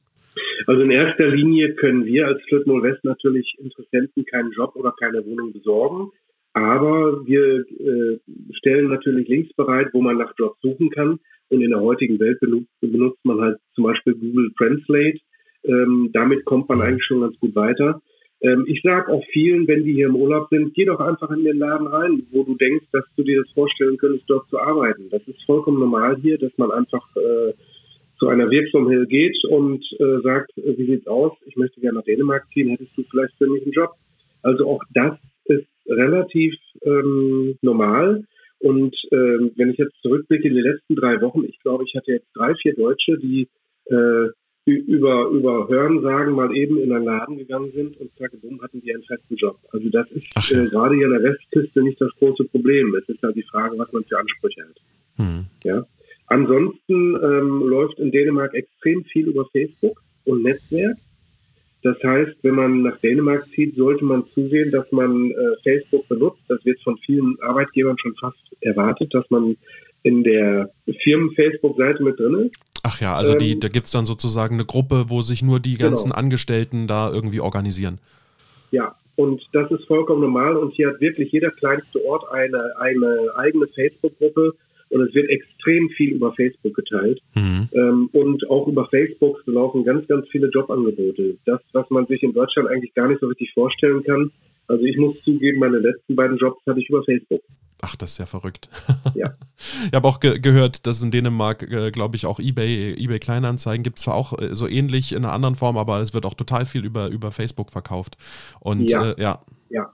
Also in erster Linie können wir als Flip West natürlich Interessenten keinen Job oder keine Wohnung besorgen. Aber wir äh, stellen natürlich Links bereit, wo man nach Jobs suchen kann. Und in der heutigen Welt benutzt, man halt zum Beispiel Google Translate. Ähm, damit kommt man eigentlich schon ganz gut weiter. Ähm, ich sage auch vielen, wenn die hier im Urlaub sind, geh doch einfach in den Laden rein, wo du denkst, dass du dir das vorstellen könntest, dort zu arbeiten. Das ist vollkommen normal hier, dass man einfach äh, zu einer Wirksamhill geht und äh, sagt, äh, wie sieht's aus? Ich möchte gerne nach Dänemark ziehen, hättest du vielleicht für mich einen Job? Also auch das relativ ähm, normal. Und ähm, wenn ich jetzt zurückblicke in die letzten drei Wochen, ich glaube, ich hatte jetzt drei, vier Deutsche, die äh, über, über Hörensagen mal eben in einen Laden gegangen sind und zack, bumm, hatten die einen festen Job. Also das ist ja. äh, gerade hier in der Westküste nicht das große Problem. Es ist halt die Frage, was man für Ansprüche hat. Hm. Ja. Ansonsten ähm, läuft in Dänemark extrem viel über Facebook und Netzwerk. Das heißt, wenn man nach Dänemark zieht, sollte man zusehen, dass man äh, Facebook benutzt. Das wird von vielen Arbeitgebern schon fast erwartet, dass man in der Firmen-Facebook-Seite mit drin ist. Ach ja, also die, ähm, da gibt es dann sozusagen eine Gruppe, wo sich nur die ganzen genau. Angestellten da irgendwie organisieren. Ja, und das ist vollkommen normal und hier hat wirklich jeder kleinste Ort eine, eine eigene Facebook-Gruppe, Und es wird extrem viel über Facebook geteilt. Mhm. Ähm, und auch über Facebook laufen ganz, ganz viele Jobangebote. Das, was man sich in Deutschland eigentlich gar nicht so richtig vorstellen kann. Also ich muss zugeben, meine letzten beiden Jobs hatte ich über Facebook. Ach, das ist ja verrückt. [laughs] Ja. ich habe auch ge gehört, dass in Dänemark, äh, glaube ich, auch eBay, eBay Kleinanzeigen gibt zwar auch äh, so ähnlich in einer anderen Form, aber es wird auch total viel über, über Facebook verkauft. Und ja. Äh, ja. ja.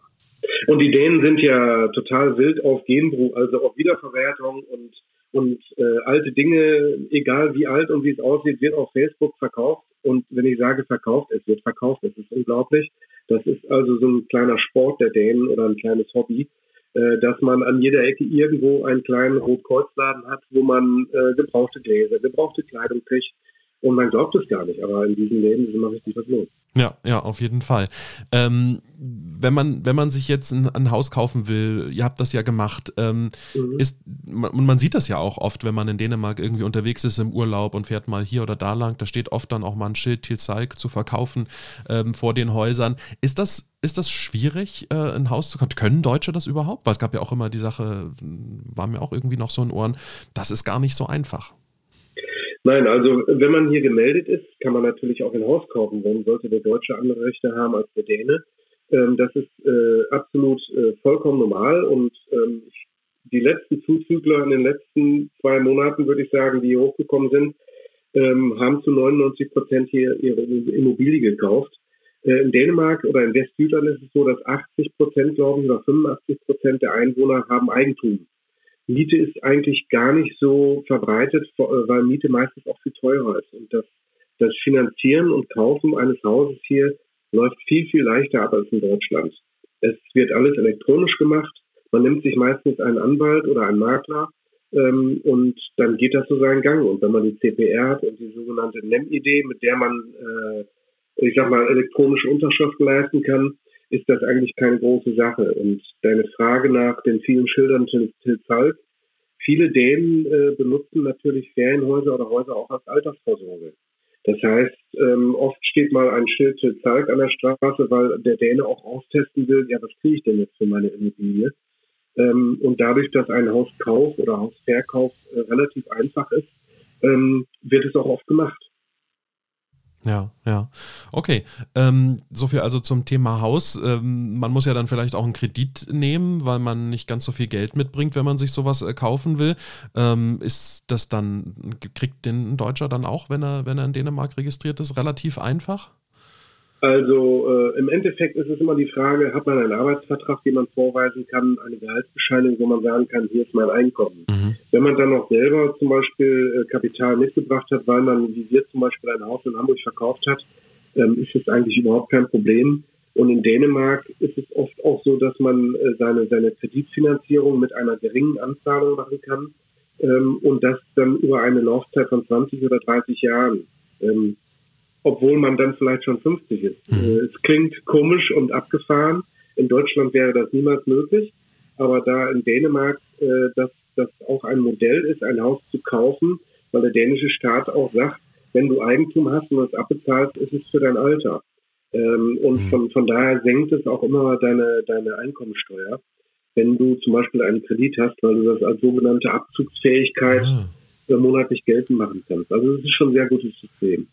Und die Dänen sind ja total wild auf Genbruch, also auf Wiederverwertung und, und äh, alte Dinge, egal wie alt und wie es aussieht, wird auf Facebook verkauft. Und wenn ich sage verkauft, es wird verkauft, das ist unglaublich. Das ist also so ein kleiner Sport der Dänen oder ein kleines Hobby, äh, dass man an jeder Ecke irgendwo einen kleinen Rotkreuzladen hat, wo man äh, gebrauchte Gläser, gebrauchte Kleidung kriegt. Und man glaubt es gar nicht, aber in diesem Leben ist immer richtig was los. Ja, ja, auf jeden Fall. Ähm, wenn, man, wenn man sich jetzt ein, ein, Haus kaufen will, ihr habt das ja gemacht, ähm, mhm. ist, und man sieht das ja auch oft, wenn man in Dänemark irgendwie unterwegs ist im Urlaub und fährt mal hier oder da lang, da steht oft dann auch mal ein Schild Tilsalk zu verkaufen ähm, vor den Häusern. Ist das, ist das schwierig, äh, ein Haus zu kaufen? Können Deutsche das überhaupt? Weil es gab ja auch immer die Sache, war mir auch irgendwie noch so in Ohren, das ist gar nicht so einfach. Nein, also wenn man hier gemeldet ist, kann man natürlich auch ein Haus kaufen. Warum sollte der Deutsche andere Rechte haben als der Däne? Ähm, das ist äh, absolut äh, vollkommen normal und ähm, die letzten Zuzügler in den letzten zwei Monaten, würde ich sagen, die hier hochgekommen sind, ähm, haben zu 99 Prozent hier ihre Immobilie gekauft. Äh, in Dänemark oder in Westjütland ist es so, dass 80 Prozent, glaube ich, oder 85 Prozent der Einwohner haben Eigentum. Miete ist eigentlich gar nicht so verbreitet, äh, weil Miete meistens auch viel teurer ist. Und das, das Finanzieren und Kaufen eines Hauses hier läuft viel, viel leichter ab als in Deutschland. Es wird alles elektronisch gemacht. Man nimmt sich meistens einen Anwalt oder einen Makler ähm, und dann geht das so seinen Gang. Und wenn man die CPR hat und die sogenannte NEM-Idee, mit der man, äh, ich sag mal, elektronische Unterschriften leisten kann, ist das eigentlich keine große Sache. Und deine Frage nach den vielen Schildern Til, Zalk, viele Dänen äh, benutzen natürlich Ferienhäuser oder Häuser auch als Altersvorsorge. Das heißt, ähm, oft steht mal ein Schild Til Zalk an der Straße, weil der Däne auch austesten will, ja, was kriege ich denn jetzt für meine Immobilie? Ähm, und dadurch, dass ein Hauskauf oder Hausverkauf äh, relativ einfach ist, ähm, wird es auch oft gemacht. Ja, ja. Okay. Ähm, so viel also zum Thema Haus. Ähm, man muss ja dann vielleicht auch einen Kredit nehmen, weil man nicht ganz so viel Geld mitbringt, wenn man sich sowas äh, kaufen will. Ähm, ist das dann, kriegt den Deutscher dann auch, wenn er, wenn er in Dänemark registriert ist, relativ einfach? Also äh, im Endeffekt ist es immer die Frage, hat man einen Arbeitsvertrag, den man vorweisen kann, eine Gehaltsbescheinigung, wo man sagen kann, hier ist mein Einkommen. Mhm. Wenn man dann auch selber zum Beispiel äh, Kapital mitgebracht hat, weil man, wie wir zum Beispiel ein Haus in Hamburg verkauft hat, ähm, ist es eigentlich überhaupt kein Problem. Und in Dänemark ist es oft auch so, dass man äh, seine, seine Kreditfinanzierung mit einer geringen Anzahlung machen kann ähm, und das dann über eine Laufzeit von 20 oder 30 Jahren. Ähm, obwohl man dann vielleicht schon 50 ist. Mhm. Äh, es klingt komisch und abgefahren. In Deutschland wäre das niemals möglich. Aber da in Dänemark äh, das, das auch ein Modell ist, ein Haus zu kaufen, weil der dänische Staat auch sagt, wenn du Eigentum hast und es abbezahlst, ist es für dein Alter. Ähm, und mhm. von, von daher senkt es auch immer deine, deine Einkommensteuer, wenn du zum Beispiel einen Kredit hast, weil du das als sogenannte Abzugsfähigkeit mhm. monatlich geltend machen kannst. Also das ist schon ein sehr gutes System.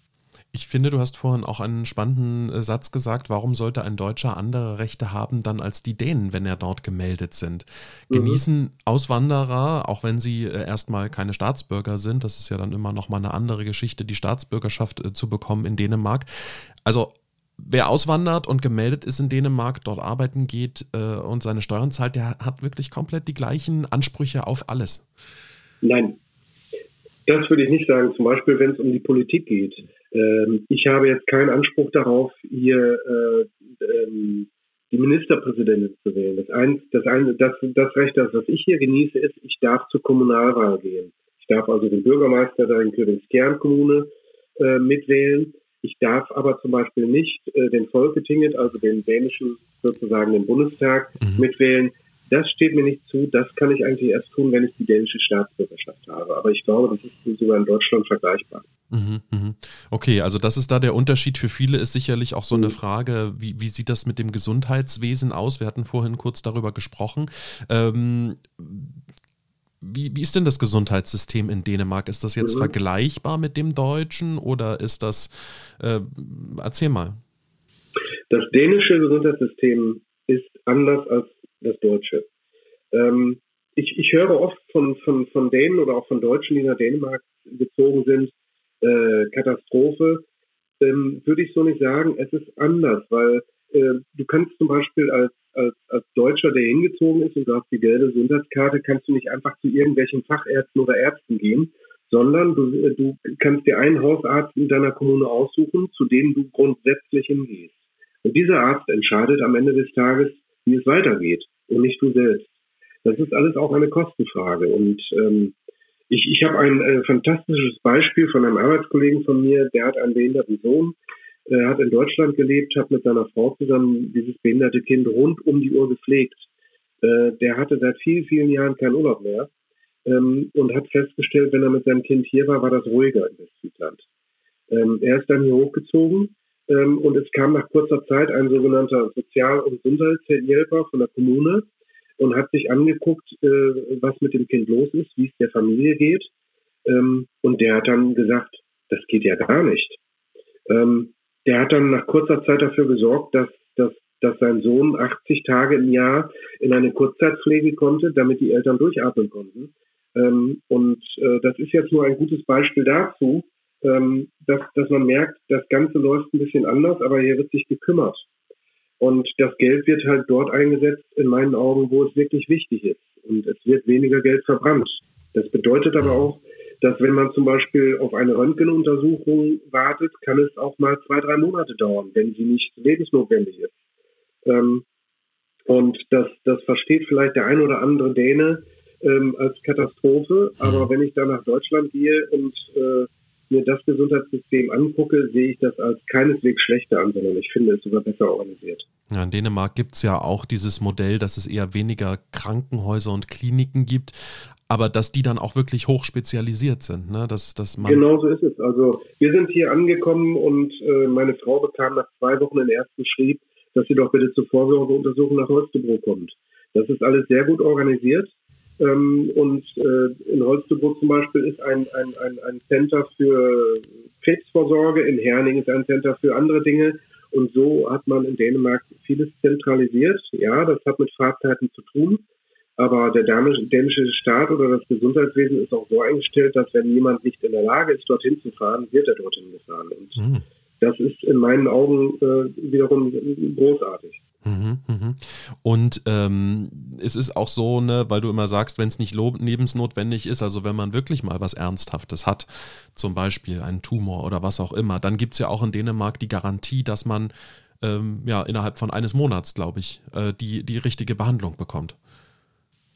Ich finde, du hast vorhin auch einen spannenden äh, Satz gesagt, warum sollte ein Deutscher andere Rechte haben dann als die Dänen, wenn er dort gemeldet sind? Mhm. Genießen Auswanderer, auch wenn sie äh, erstmal keine Staatsbürger sind, das ist ja dann immer noch mal eine andere Geschichte, die Staatsbürgerschaft äh, zu bekommen in Dänemark. Also wer auswandert und gemeldet ist in Dänemark, dort arbeiten geht äh, und seine Steuern zahlt, der hat wirklich komplett die gleichen Ansprüche auf alles. Nein, das würde ich nicht sagen. Zum Beispiel, wenn es um die Politik geht. Ähm, ich habe jetzt keinen Anspruch darauf, hier äh, ähm, die Ministerpräsidentin zu wählen. Das, ein, das, ein, das, das Recht, das, was ich hier genieße, ist, ich darf zur Kommunalwahl gehen. Ich darf also den Bürgermeister der Königskern-Kommune äh, mitwählen. Ich darf aber zum Beispiel nicht äh, den Folketinget, also den dänischen sozusagen den Bundestag, mhm. mitwählen das steht mir nicht zu. Das kann ich eigentlich erst tun, wenn ich die dänische Staatsbürgerschaft habe. Aber ich glaube, das ist sogar in Deutschland vergleichbar. Mhm, mhm. Okay, also das ist da der Unterschied. Für viele ist sicherlich auch so eine mhm. Frage, wie, wie sieht das mit dem Gesundheitswesen aus? Wir hatten vorhin kurz darüber gesprochen. Ähm, wie, wie ist denn das Gesundheitssystem in Dänemark? Ist das jetzt mhm. vergleichbar mit dem deutschen oder ist das, äh, erzähl mal. Das dänische Gesundheitssystem ist anders als das deutsche. Ähm, ich, ich höre oft von, von, von Dänen oder auch von Deutschen, die nach Dänemark gezogen sind, äh, Katastrophe. Ähm, würde ich so nicht sagen. Es ist anders, weil äh, du kannst zum Beispiel als, als, als Deutscher, der hingezogen ist und du hast die gelbe Gesundheitskarte, kannst du nicht einfach zu irgendwelchen Fachärzten oder Ärzten gehen, sondern du, äh, du kannst dir einen Hausarzt in deiner Kommune aussuchen, zu dem du grundsätzlich hingehst. Und dieser Arzt entscheidet am Ende des Tages, wie es weitergeht und nicht du selbst. Das ist alles auch eine Kostenfrage. Und ähm, ich, ich habe ein äh, fantastisches Beispiel von einem Arbeitskollegen von mir, der hat einen behinderten Sohn, er hat in Deutschland gelebt, hat mit seiner Frau zusammen dieses behinderte Kind rund um die Uhr gepflegt. Äh, der hatte seit vielen, vielen Jahren keinen Urlaub mehr ähm, und hat festgestellt, wenn er mit seinem Kind hier war, war das ruhiger in Westfriesland. Ähm, er ist dann hier hochgezogen ähm, und es kam nach kurzer Zeit ein sogenannter Sozial- und Gesundheitshelfer von der Kommune und hat sich angeguckt, äh, was mit dem Kind los ist, wie es der Familie geht. Ähm, und der hat dann gesagt, das geht ja gar nicht. Ähm, der hat dann nach kurzer Zeit dafür gesorgt, dass, dass, dass sein Sohn 80 Tage im Jahr in eine Kurzzeitpflege konnte, damit die Eltern durchatmen konnten. Ähm, und äh, das ist jetzt nur ein gutes Beispiel dazu, ähm, dass, dass man merkt, das Ganze läuft ein bisschen anders, aber hier wird sich gekümmert. Und das Geld wird halt dort eingesetzt, in meinen Augen, wo es wirklich wichtig ist. Und es wird weniger Geld verbrannt. Das bedeutet aber auch, dass wenn man zum Beispiel auf eine Röntgenuntersuchung wartet, kann es auch mal zwei, drei Monate dauern, wenn sie nicht lebensnotwendig ist. Ähm, und das, das versteht vielleicht der ein oder andere Däne ähm, als Katastrophe, aber wenn ich da nach Deutschland gehe und äh, mir das Gesundheitssystem angucke, sehe ich das als keineswegs schlechter an, sondern ich finde es sogar besser organisiert. Ja, in Dänemark gibt es ja auch dieses Modell, dass es eher weniger Krankenhäuser und Kliniken gibt, aber dass die dann auch wirklich hochspezialisiert sind. Ne? Dass, dass man genau so ist es. Also wir sind hier angekommen und äh, meine Frau bekam nach zwei Wochen den ersten Schrieb, dass sie doch bitte zur Vorsorgeuntersuchung nach Holstebro kommt. Das ist alles sehr gut organisiert. Ähm, und äh, in Holstebro zum Beispiel ist ein, ein, ein, ein Center für Krebsvorsorge, in Herning ist ein Center für andere Dinge. Und so hat man in Dänemark vieles zentralisiert. Ja, das hat mit Fahrzeiten zu tun. Aber der dänische Staat oder das Gesundheitswesen ist auch so eingestellt, dass wenn jemand nicht in der Lage ist, dorthin zu fahren, wird er dorthin gefahren. Und mhm. das ist in meinen Augen äh, wiederum großartig. Mhm, mhm. Und ähm, es ist auch so, ne, weil du immer sagst, wenn es nicht lebensnotwendig ist, also wenn man wirklich mal was Ernsthaftes hat, zum Beispiel einen Tumor oder was auch immer, dann gibt es ja auch in Dänemark die Garantie, dass man ähm, ja innerhalb von eines Monats, glaube ich, äh, die, die richtige Behandlung bekommt.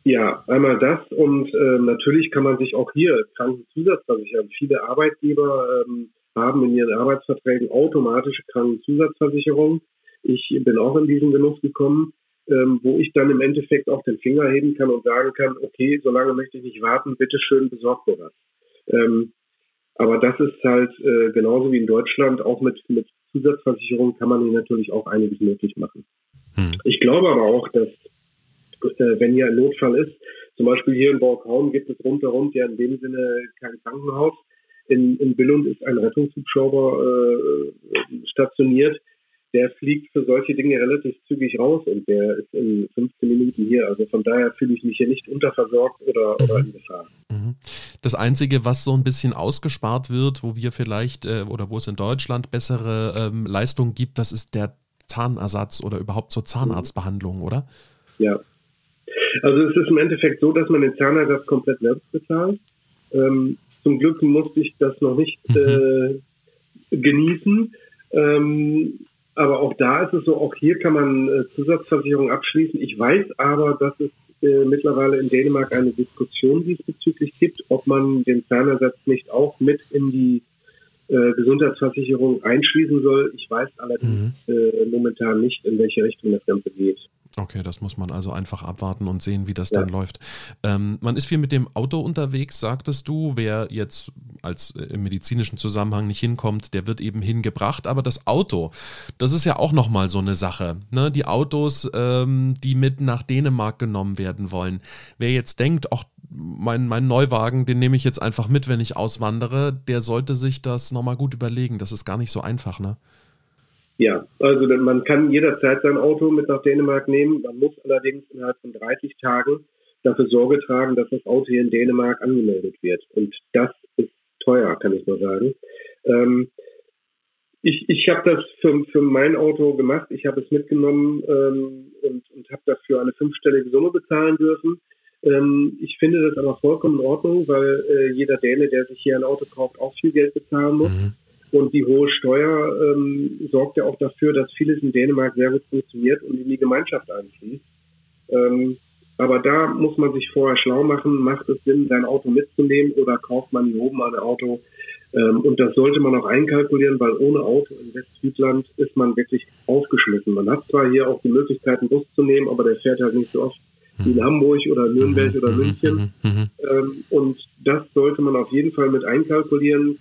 Ja, einmal das und äh, natürlich kann man sich auch hier Krankenzusatzversichern. Viele Arbeitgeber ähm, haben in ihren Arbeitsverträgen automatische Krankenzusatzversicherungen ich bin auch in diesen Genuss gekommen, ähm, wo ich dann im Endeffekt auch den Finger heben kann und sagen kann, okay, solange möchte ich nicht warten, bitteschön, besorgt mir was. Ähm, aber das ist halt äh, genauso wie in Deutschland, auch mit, mit Zusatzversicherung kann man hier natürlich auch einiges möglich machen. Hm. Ich glaube aber auch, dass äh, wenn hier ein Notfall ist, zum Beispiel hier in Borghauen gibt es rundherum ja in dem Sinne kein Krankenhaus. In, in Billund ist ein Rettungshubschrauber äh, stationiert der fliegt für solche Dinge relativ zügig raus und der ist in 15 Minuten hier. Also von daher fühle ich mich hier nicht unterversorgt oder, mhm. oder in Gefahr. Mhm. Das Einzige, was so ein bisschen ausgespart wird, wo wir vielleicht äh, oder wo es in Deutschland bessere ähm, Leistungen gibt, das ist der Zahnersatz oder überhaupt zur Zahnarztbehandlung, oder? Ja. Also es ist im Endeffekt so, dass man den Zahnersatz komplett selbst bezahlt. Ähm, zum Glück musste ich das noch nicht mhm. äh, genießen. Ähm, aber auch da ist es so, auch hier kann man äh, Zusatzversicherung abschließen. Ich weiß aber, dass es äh, mittlerweile in Dänemark eine Diskussion diesbezüglich gibt, ob man den Zahnersatz nicht auch mit in die äh, Gesundheitsversicherung einschließen soll. Ich weiß allerdings mhm. äh, momentan nicht, in welche Richtung das Ganze geht. Okay, das muss man also einfach abwarten und sehen, wie das ja. dann läuft. Ähm, man ist viel mit dem Auto unterwegs, sagtest du. Wer jetzt als äh, im medizinischen Zusammenhang nicht hinkommt, der wird eben hingebracht. Aber das Auto, das ist ja auch nochmal so eine Sache. Ne? Die Autos, ähm, die mit nach Dänemark genommen werden wollen. Wer jetzt denkt, auch mein, mein Neuwagen, den nehme ich jetzt einfach mit, wenn ich auswandere, der sollte sich das nochmal gut überlegen. Das ist gar nicht so einfach, ne? Ja, also man kann jederzeit sein Auto mit nach Dänemark nehmen. Man muss allerdings innerhalb von 30 Tagen dafür Sorge tragen, dass das Auto hier in Dänemark angemeldet wird. Und das ist teuer, kann ich nur sagen. Ähm, ich ich habe das für, für mein Auto gemacht. Ich habe es mitgenommen ähm, und, und habe dafür eine fünfstellige Summe bezahlen dürfen. Ähm, ich finde das aber vollkommen in Ordnung, weil äh, jeder Däne, der sich hier ein Auto kauft, auch viel Geld bezahlen muss. Mhm. Und die hohe Steuer ähm, sorgt ja auch dafür, dass vieles in Dänemark sehr gut funktioniert und in die Gemeinschaft einfließt. Ähm, aber da muss man sich vorher schlau machen, macht es Sinn, sein Auto mitzunehmen oder kauft man hier oben ein Auto? Ähm, und das sollte man auch einkalkulieren, weil ohne Auto in West-Südland ist man wirklich aufgeschmissen. Man hat zwar hier auch die Möglichkeit, einen Bus zu nehmen, aber der fährt halt nicht so oft wie in Hamburg oder Nürnberg oder München. Ähm, und das sollte man auf jeden Fall mit einkalkulieren.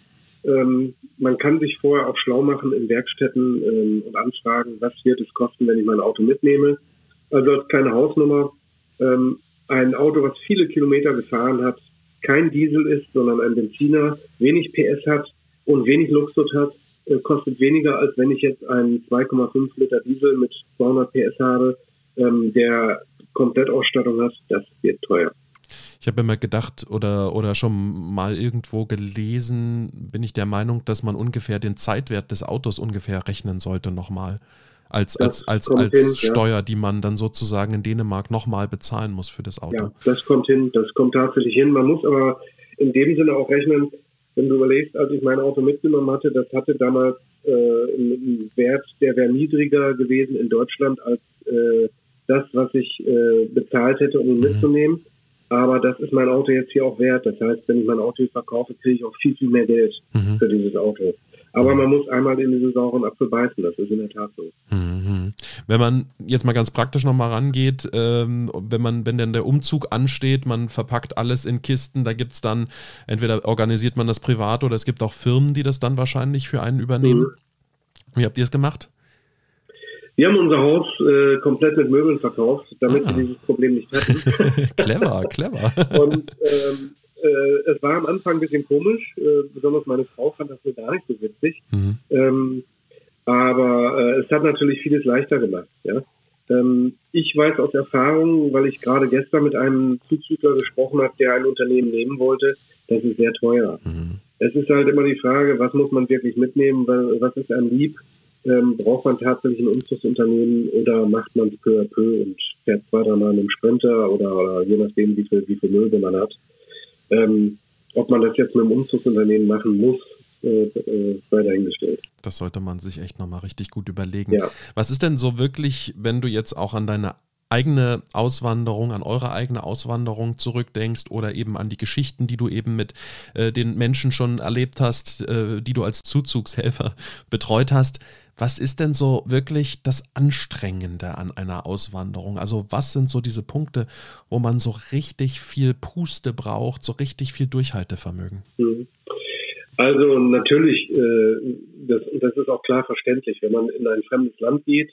Ähm, man kann sich vorher auch schlau machen in Werkstätten ähm, und anfragen, was wird es kosten, wenn ich mein Auto mitnehme. Also als kleine Hausnummer, ähm, ein Auto, was viele Kilometer gefahren hat, kein Diesel ist, sondern ein Benziner, wenig PS hat und wenig Luxus hat, äh, kostet weniger, als wenn ich jetzt einen 2,5 Liter Diesel mit 200 PS habe, ähm, der Komplettausstattung hat. Das wird teuer. Ich habe immer gedacht oder, oder schon mal irgendwo gelesen, bin ich der Meinung, dass man ungefähr den Zeitwert des Autos ungefähr rechnen sollte nochmal. Als, als, als, als hin, Steuer, ja. die man dann sozusagen in Dänemark nochmal bezahlen muss für das Auto. Ja, das kommt hin, das kommt tatsächlich hin. Man muss aber in dem Sinne auch rechnen, wenn du überlegst, als ich mein Auto mitgenommen hatte, das hatte damals äh, einen Wert, der wäre niedriger gewesen in Deutschland als äh, das, was ich äh, bezahlt hätte, um ihn mhm. mitzunehmen. Aber das ist mein Auto jetzt hier auch wert. Das heißt, wenn ich mein Auto hier verkaufe, kriege ich auch viel, viel mehr Geld mhm. für dieses Auto. Aber man muss einmal in diesen sauren Apfel beißen, das ist in der Tat so. Mhm. Wenn man jetzt mal ganz praktisch nochmal rangeht, ähm, wenn man, wenn denn der Umzug ansteht, man verpackt alles in Kisten, da gibt es dann, entweder organisiert man das privat oder es gibt auch Firmen, die das dann wahrscheinlich für einen übernehmen. Mhm. Wie habt ihr es gemacht? Wir haben unser Haus äh, komplett mit Möbeln verkauft, damit ah. wir dieses Problem nicht hatten. [laughs] clever, clever. Und ähm, äh, es war am Anfang ein bisschen komisch, äh, besonders meine Frau fand das so gar nicht so witzig. Mhm. Ähm, aber äh, es hat natürlich vieles leichter gemacht. Ja? Ähm, ich weiß aus Erfahrung, weil ich gerade gestern mit einem Zuzügler gesprochen habe, der ein Unternehmen nehmen wollte, das ist sehr teuer. Mhm. Es ist halt immer die Frage, was muss man wirklich mitnehmen, was ist einem lieb ähm, braucht man tatsächlich ein Umzugsunternehmen oder macht man es peu à peu und fährt zwei, drei Mal in einem Sprinter oder, oder je nachdem, wie viel, wie viel Möbel man hat. Ähm, ob man das jetzt mit einem Umzugsunternehmen machen muss, äh, äh, sei dahingestellt. Das sollte man sich echt nochmal richtig gut überlegen. Ja. Was ist denn so wirklich, wenn du jetzt auch an deine eigene Auswanderung, an eure eigene Auswanderung zurückdenkst oder eben an die Geschichten, die du eben mit äh, den Menschen schon erlebt hast, äh, die du als Zuzugshelfer [laughs] betreut hast. Was ist denn so wirklich das Anstrengende an einer Auswanderung? Also was sind so diese Punkte, wo man so richtig viel Puste braucht, so richtig viel Durchhaltevermögen? Mhm. Also natürlich, äh, das, das ist auch klar verständlich, wenn man in ein fremdes Land geht,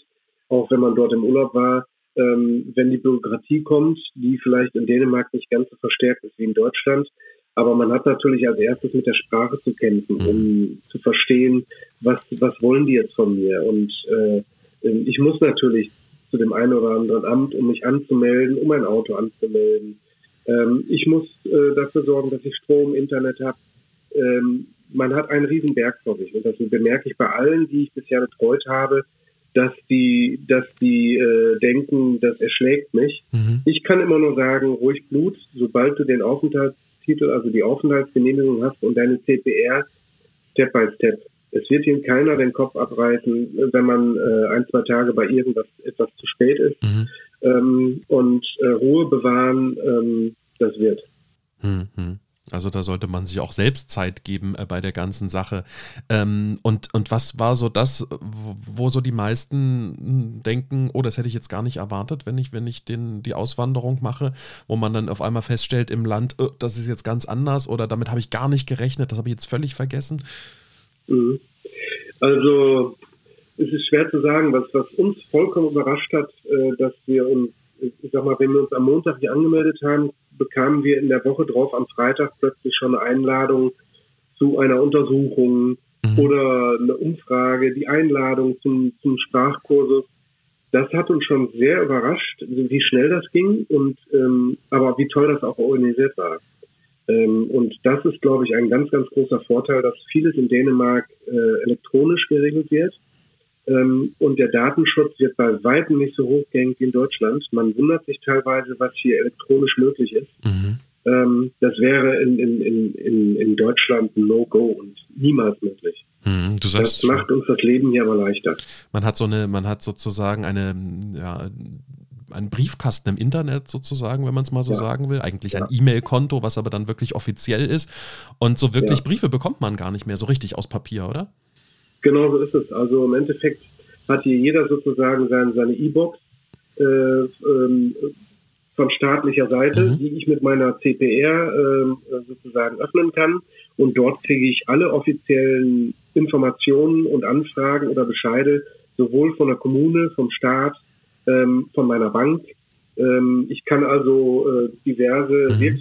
auch wenn man dort im Urlaub war, ähm, wenn die Bürokratie kommt, die vielleicht in Dänemark nicht ganz so verstärkt ist wie in Deutschland. Aber man hat natürlich als erstes mit der Sprache zu kämpfen, um mhm. zu verstehen, was, was wollen die jetzt von mir. Und äh, ich muss natürlich zu dem einen oder anderen Amt, um mich anzumelden, um ein Auto anzumelden. Ähm, ich muss äh, dafür sorgen, dass ich Strom, Internet habe. Ähm, man hat einen riesen Berg vor sich. Und das bemerke ich bei allen, die ich bisher betreut habe, dass die, dass die äh, denken, das erschlägt mich. Mhm. Ich kann immer nur sagen, ruhig Blut, sobald du den Aufenthaltstitel, also die Aufenthaltsgenehmigung hast und deine CPR, Step by Step. Es wird ihm keiner den Kopf abreißen, wenn man äh, ein, zwei Tage bei irgendwas etwas zu spät ist. Mhm. Ähm, und äh, Ruhe bewahren, ähm, das wird. Mhm. Also da sollte man sich auch selbst Zeit geben äh, bei der ganzen Sache. Ähm, und, und was war so das, wo, wo, so die meisten hm, denken, oh, das hätte ich jetzt gar nicht erwartet, wenn ich, wenn ich den, die Auswanderung mache, wo man dann auf einmal feststellt im Land, oh, das ist jetzt ganz anders oder damit habe ich gar nicht gerechnet, das habe ich jetzt völlig vergessen? Mhm. Also es ist schwer zu sagen, was, was uns vollkommen überrascht hat, äh, dass wir uns, ich sag mal, wenn wir uns am Montag hier angemeldet haben, bekamen wir in der Woche drauf am Freitag plötzlich schon eine Einladung zu einer Untersuchung mhm. oder eine Umfrage, die Einladung zum, zum Sprachkursus. Das hat uns schon sehr überrascht, wie schnell das ging und ähm, aber wie toll das auch organisiert war. Ähm, und das ist, glaube ich, ein ganz, ganz großer Vorteil, dass vieles in Dänemark äh, elektronisch geregelt wird. Ähm, und der Datenschutz wird bei weitem nicht so hochgängig wie in Deutschland. Man wundert sich teilweise, was hier elektronisch möglich ist. Mhm. Ähm, das wäre in, in, in, in Deutschland ein No-Go und niemals möglich. Mhm, sagst, das macht uns das Leben hier aber leichter. Man hat so eine, man hat sozusagen eine, ja, einen Briefkasten im Internet sozusagen, wenn man es mal so ja. sagen will. Eigentlich ja. ein E-Mail-Konto, was aber dann wirklich offiziell ist. Und so wirklich. Briefe bekommt man gar nicht mehr so richtig aus Papier, oder? Genau so ist es. Also im Endeffekt hat hier jeder sozusagen seine, seine E-Box äh, ähm, von staatlicher Seite, mhm. die ich mit meiner CPR äh, sozusagen öffnen kann. Und dort kriege ich alle offiziellen Informationen und Anfragen oder Bescheide, sowohl von der Kommune, vom Staat, ähm, von meiner Bank ich kann also äh, diverse mhm.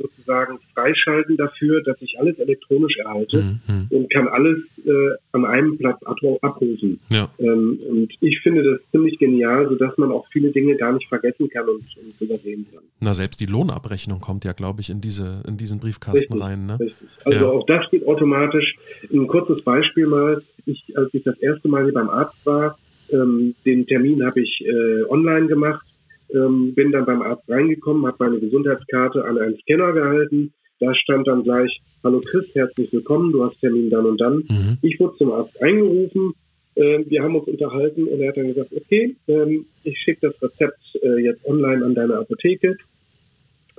Sozusagen freischalten dafür, dass ich alles elektronisch erhalte mhm. mhm. und kann alles äh, an einem Platz abrufen. Ja. Ähm, und ich finde das ziemlich genial, sodass man auch viele Dinge gar nicht vergessen kann und, und übersehen kann. Na, selbst die Lohnabrechnung kommt ja, glaube ich, in, diese, in diesen Briefkasten richtig, rein. Ne? Richtig. Also ja. auch das geht automatisch. Ein kurzes Beispiel mal. Ich, als ich das erste Mal hier beim Arzt war, ähm, den Termin habe ich äh, online gemacht ähm, bin dann beim Arzt reingekommen, habe meine Gesundheitskarte an einen Scanner gehalten. Da stand dann gleich, hallo Chris, herzlich willkommen, du hast Termin dann und dann. Mhm. Ich wurde zum Arzt eingerufen, äh, wir haben uns unterhalten und er hat dann gesagt, okay, ähm, ich schicke das Rezept äh, jetzt online an deine Apotheke.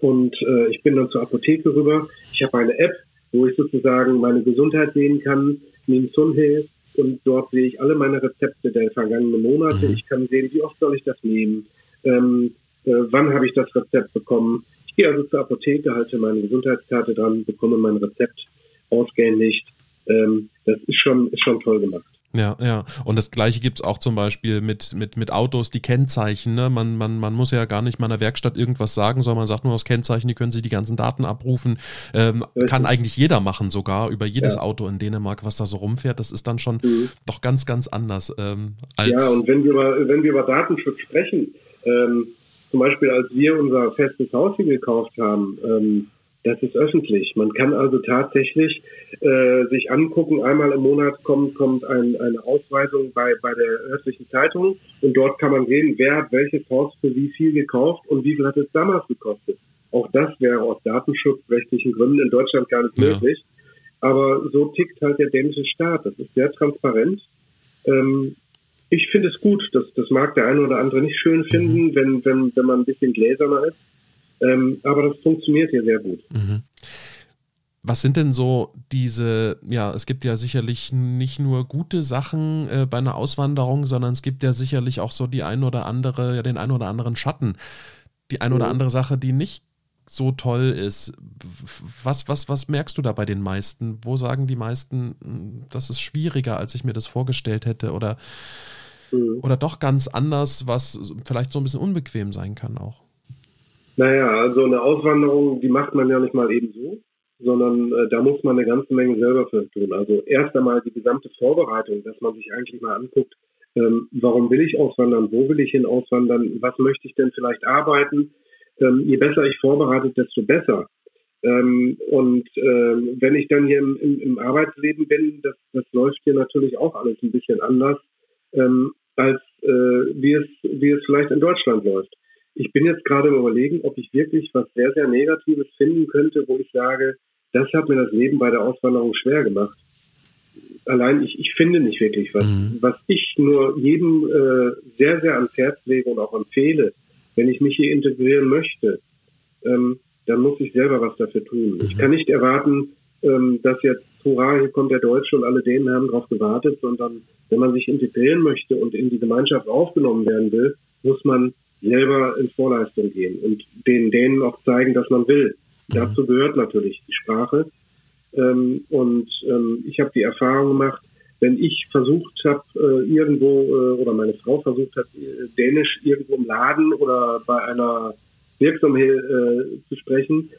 Und äh, ich bin dann zur Apotheke rüber. Ich habe eine App, wo ich sozusagen meine Gesundheit sehen kann, Min Sunhe, und dort sehe ich alle meine Rezepte der vergangenen Monate. Mhm. Ich kann sehen, wie oft soll ich das nehmen, ähm, äh, wann habe ich das Rezept bekommen. Ich gehe also zur Apotheke, halte meine Gesundheitskarte dran, bekomme mein Rezept ausgehändigt. Ähm, das ist schon, ist schon toll gemacht. Ja, ja. Und das gleiche gibt es auch zum Beispiel mit, mit, mit Autos, die Kennzeichen. Ne? Man, man, man muss ja gar nicht meiner Werkstatt irgendwas sagen, sondern man sagt nur aus Kennzeichen, die können sich die ganzen Daten abrufen. Ähm, kann eigentlich jeder machen, sogar über jedes ja. Auto in Dänemark, was da so rumfährt. Das ist dann schon mhm. doch ganz, ganz anders. Ähm, als ja, und wenn wir, über, wenn wir über Datenschutz sprechen, ähm, zum Beispiel, als wir unser festes Haus hier gekauft haben, ähm, das ist öffentlich. Man kann also tatsächlich äh, sich angucken, einmal im Monat kommt, kommt ein, eine Ausweisung bei, bei der örtlichen Zeitung und dort kann man sehen, wer hat welches Haus für wie viel gekauft und wie viel hat es damals gekostet. Auch das wäre aus datenschutzrechtlichen Gründen in Deutschland gar nicht ja. möglich. Aber so tickt halt der dänische Staat. Das ist sehr transparent. Ähm, ich finde es gut. Das, das mag der eine oder andere nicht schön finden, mhm. wenn, wenn, wenn man ein bisschen gläserner ist. Ähm, aber das funktioniert hier sehr gut. Mhm. Was sind denn so diese, ja, es gibt ja sicherlich nicht nur gute Sachen äh, bei einer Auswanderung, sondern es gibt ja sicherlich auch so die ein oder andere, ja, den ein oder anderen Schatten. Die ein oder mhm. andere Sache, die nicht so toll ist. Was, was, was merkst du da bei den meisten? Wo sagen die meisten, hm, das ist schwieriger, als ich mir das vorgestellt hätte? Oder, mhm. oder doch ganz anders, was vielleicht so ein bisschen unbequem sein kann auch? Naja, also eine Auswanderung, die macht man ja nicht mal eben so, sondern äh, da muss man eine ganze Menge selber für tun. Also erst einmal die gesamte Vorbereitung, dass man sich eigentlich mal anguckt, ähm, warum will ich auswandern, wo will ich hin auswandern, was möchte ich denn vielleicht arbeiten, ähm, je besser ich vorbereitet, desto besser. Ähm, und ähm, wenn ich dann hier im, im, im Arbeitsleben bin, das, das läuft hier natürlich auch alles ein bisschen anders, ähm, als äh, wie, es, wie es vielleicht in Deutschland läuft. Ich bin jetzt gerade im Überlegen, ob ich wirklich was sehr, sehr Negatives finden könnte, wo ich sage, das hat mir das Leben bei der Auswanderung schwer gemacht. Allein ich, ich finde nicht wirklich was. Mhm. Was ich nur jedem äh, sehr, sehr ans Herz lege und auch empfehle, wenn ich mich hier integrieren möchte, ähm, dann muss ich selber was dafür tun. Mhm. Ich kann nicht erwarten, ähm, dass jetzt, hurra, hier kommt der Deutsche und alle Dänen haben darauf gewartet, sondern wenn man sich integrieren möchte und in die Gemeinschaft aufgenommen werden will, muss man selber in Vorleistung gehen und den Dänen auch zeigen, dass man will. Mhm. Dazu gehört natürlich die Sprache. Ähm, und ähm, ich habe die Erfahrung gemacht, wenn ich versucht habe, äh, irgendwo äh, oder meine Frau versucht hat, äh, Dänisch irgendwo im Laden oder bei einer Wirksamkeit zu sprechen,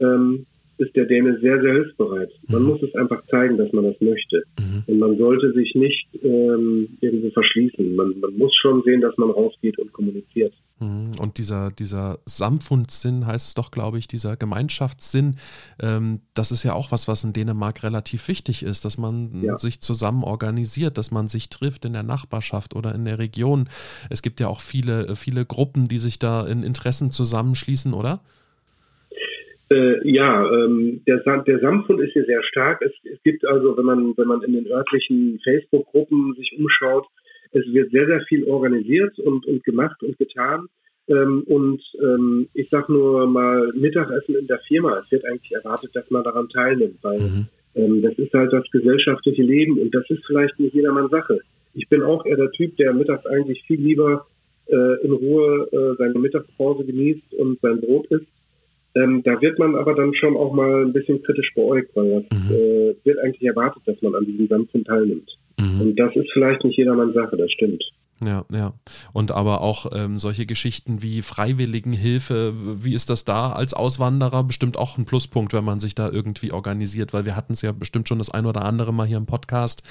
ähm, ist der Däne sehr, sehr hilfsbereit. Man mhm. muss es einfach zeigen, dass man das möchte. Mhm. Und man sollte sich nicht ähm, irgendwo verschließen. Man, man muss schon sehen, dass man rausgeht und kommuniziert. Mhm. Und dieser, dieser Samfundssinn heißt es doch, glaube ich, dieser Gemeinschaftssinn, ähm, das ist ja auch was, was in Dänemark relativ wichtig ist, dass man ja. sich zusammen organisiert, dass man sich trifft in der Nachbarschaft oder in der Region. Es gibt ja auch viele, viele Gruppen, die sich da in Interessen zusammenschließen, oder? Äh, ja, ähm, der, der Samfund ist hier sehr stark. Es, es gibt also, wenn man, wenn man in den örtlichen Facebook-Gruppen sich umschaut, es wird sehr, sehr viel organisiert und, und gemacht und getan. Ähm, und ähm, ich sage nur mal Mittagessen in der Firma. Es wird eigentlich erwartet, dass man daran teilnimmt, weil mhm. ähm, das ist halt das gesellschaftliche Leben und das ist vielleicht nicht jedermanns Sache. Ich bin auch eher der Typ, der mittags eigentlich viel lieber äh, in Ruhe äh, seine Mittagspause genießt und sein Brot isst ähm, da wird man aber dann schon auch mal ein bisschen kritisch beäugt, weil das mhm. äh, wird eigentlich erwartet, dass man an diesem Sanften teilnimmt. Mhm. Und das ist vielleicht nicht jedermanns Sache, das stimmt. Ja, ja. Und aber auch ähm, solche Geschichten wie Freiwilligenhilfe, wie ist das da als Auswanderer? Bestimmt auch ein Pluspunkt, wenn man sich da irgendwie organisiert, weil wir hatten es ja bestimmt schon das ein oder andere Mal hier im Podcast,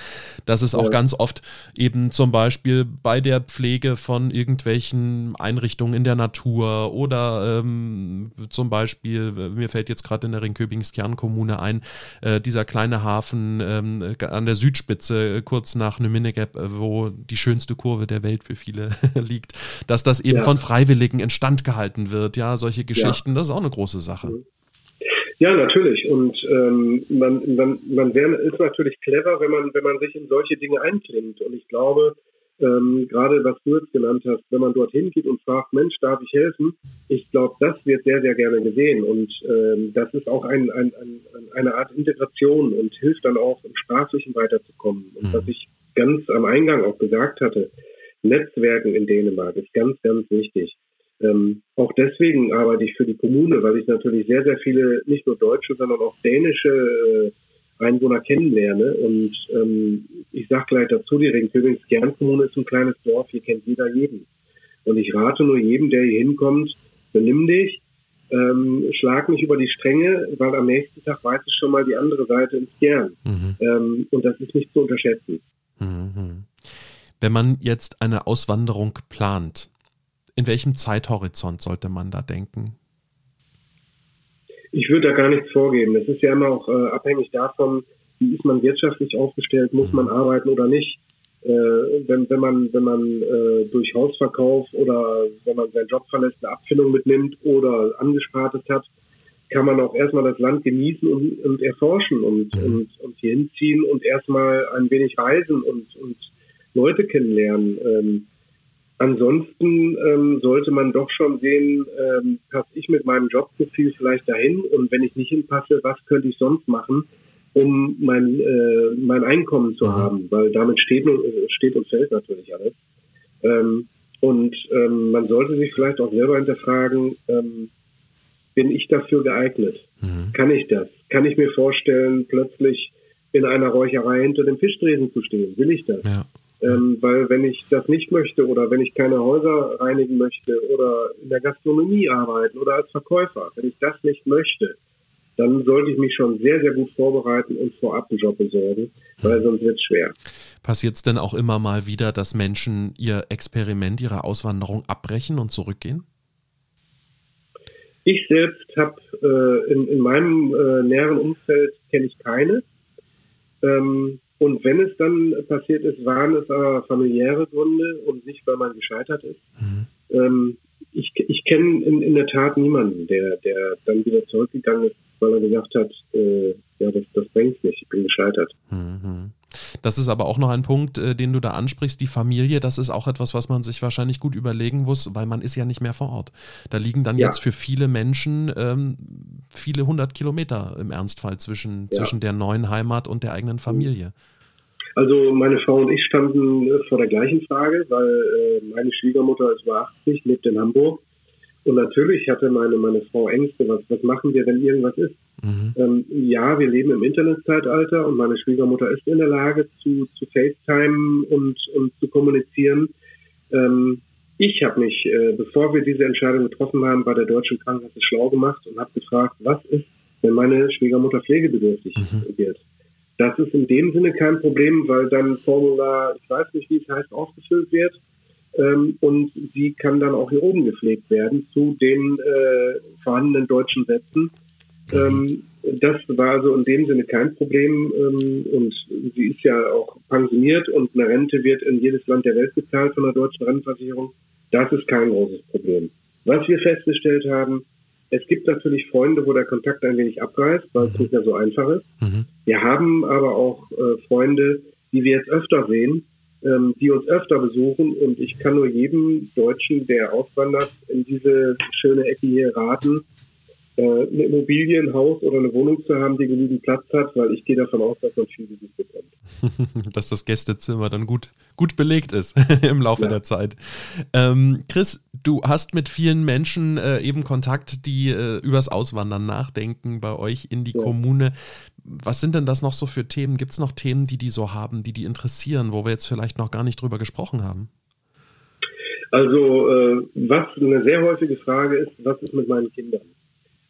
dass es ja. auch ganz oft eben zum Beispiel bei der Pflege von irgendwelchen Einrichtungen in der Natur oder ähm, zum Beispiel, mir fällt jetzt gerade in der Ringköbings Kernkommune ein, äh, dieser kleine Hafen ähm, an der Südspitze, kurz nach Nüminnegeb, äh, wo die schönste Kurve der der Welt für viele [laughs] liegt, dass das eben ja. von Freiwilligen instand gehalten wird. Ja, solche Geschichten, ja. das ist auch eine große Sache. Mhm. Ja, natürlich. Und ähm, man, man, man wär, ist natürlich clever, wenn man, wenn man sich in solche Dinge einklingt. Und ich glaube, ähm, gerade was du jetzt genannt hast, wenn man dorthin geht und fragt, Mensch, darf ich helfen? Ich glaube, das wird sehr, sehr gerne gesehen. Und ähm, das ist auch ein, ein, ein, eine Art Integration und hilft dann auch im Sprachlichen weiterzukommen. Und mhm. was ich ganz am Eingang auch gesagt hatte, Netzwerken in Dänemark ist ganz, ganz wichtig. Ähm, auch deswegen arbeite ich für die Kommune, weil ich natürlich sehr, sehr viele, nicht nur deutsche, sondern auch dänische äh, Einwohner kennenlerne. Und ähm, ich sage gleich dazu, die Ringköbings Kernkommune ist ein kleines Dorf, hier kennt jeder jeden. Und ich rate nur jedem, der hier hinkommt, benimm dich, ähm, schlag nicht über die Stränge, weil am nächsten Tag weiß ich schon mal die andere Seite ins Gern. Mhm. Ähm, und das ist nicht zu unterschätzen. Mhm. Wenn man jetzt eine Auswanderung plant, in welchem Zeithorizont sollte man da denken? Ich würde da gar nichts vorgeben. Das ist ja immer auch äh, abhängig davon, wie ist man wirtschaftlich aufgestellt, muss man arbeiten oder nicht. Äh, wenn, wenn man, wenn man äh, durch Hausverkauf oder wenn man seinen Job verlässt, eine Abfindung mitnimmt oder angespartes hat, kann man auch erstmal das Land genießen und, und erforschen und, mhm. und, und hier hinziehen und erstmal ein wenig reisen und, und Leute kennenlernen. Ähm, ansonsten ähm, sollte man doch schon sehen, ähm, passe ich mit meinem Jobprofil vielleicht dahin und wenn ich nicht hinpasse, was könnte ich sonst machen, um mein, äh, mein Einkommen zu mhm. haben, weil damit steht, steht und fällt natürlich alles. Ähm, und ähm, man sollte sich vielleicht auch selber hinterfragen, ähm, bin ich dafür geeignet? Mhm. Kann ich das? Kann ich mir vorstellen, plötzlich in einer Räucherei hinter dem Fischtresen zu stehen? Will ich das? Ja. Ähm, weil wenn ich das nicht möchte oder wenn ich keine Häuser reinigen möchte oder in der Gastronomie arbeiten oder als Verkäufer, wenn ich das nicht möchte, dann sollte ich mich schon sehr, sehr gut vorbereiten und vorab einen Job besorgen, weil sonst wird es schwer. Passiert es denn auch immer mal wieder, dass Menschen ihr Experiment, ihre Auswanderung abbrechen und zurückgehen? Ich selbst habe äh, in, in, meinem äh, näheren Umfeld kenne ich keine. Ähm, und wenn es dann passiert ist, waren es aber familiäre Gründe und nicht, weil man gescheitert ist. Mhm. Ähm, ich ich kenne in, in der Tat niemanden, der, der dann wieder zurückgegangen ist, weil er gesagt hat, äh, ja, das, das bringt nicht, ich bin gescheitert. Mhm. Das ist aber auch noch ein Punkt, äh, den du da ansprichst, die Familie, das ist auch etwas, was man sich wahrscheinlich gut überlegen muss, weil man ist ja nicht mehr vor Ort. Da liegen dann ja. jetzt für viele Menschen ähm, viele hundert Kilometer im Ernstfall zwischen, ja. zwischen der neuen Heimat und der eigenen Familie. Also meine Frau und ich standen äh, vor der gleichen Frage, weil äh, meine Schwiegermutter ist über 80, lebt in Hamburg. Und natürlich hatte meine, meine Frau Ängste, was, was machen wir, wenn irgendwas ist. Mhm. Ähm, ja, wir leben im Internetzeitalter und meine Schwiegermutter ist in der Lage zu, zu FaceTime und, und zu kommunizieren. Ähm, ich habe mich, äh, bevor wir diese Entscheidung getroffen haben, bei der Deutschen Krankenkasse schlau gemacht und habe gefragt, was ist, wenn meine Schwiegermutter pflegebedürftig mhm. wird. Das ist in dem Sinne kein Problem, weil dann Formular, ich weiß nicht, wie es heißt, ausgefüllt wird. Ähm, und sie kann dann auch hier oben gepflegt werden zu den äh, vorhandenen deutschen Sätzen. Ähm, das war also in dem Sinne kein Problem. Ähm, und sie ist ja auch pensioniert und eine Rente wird in jedes Land der Welt bezahlt von der deutschen Rentenversicherung. Das ist kein großes Problem. Was wir festgestellt haben, es gibt natürlich Freunde, wo der Kontakt ein wenig abreißt, weil es mhm. nicht mehr so einfach ist. Mhm. Wir haben aber auch äh, Freunde, die wir jetzt öfter sehen, ähm, die uns öfter besuchen. Und ich kann nur jedem Deutschen, der auswandert, in diese schöne Ecke hier raten, äh, eine Immobilie, ein Haus oder eine Wohnung zu haben, die genügend Platz hat, weil ich gehe davon aus, dass man viel Besuch bekommt. [laughs] dass das Gästezimmer dann gut, gut belegt ist [laughs] im Laufe ja. der Zeit. Ähm, Chris, du hast mit vielen Menschen äh, eben Kontakt, die äh, übers Auswandern nachdenken bei euch in die ja. Kommune. Was sind denn das noch so für Themen? Gibt es noch Themen, die die so haben, die die interessieren, wo wir jetzt vielleicht noch gar nicht drüber gesprochen haben? Also, äh, was eine sehr häufige Frage ist, was ist mit meinen Kindern?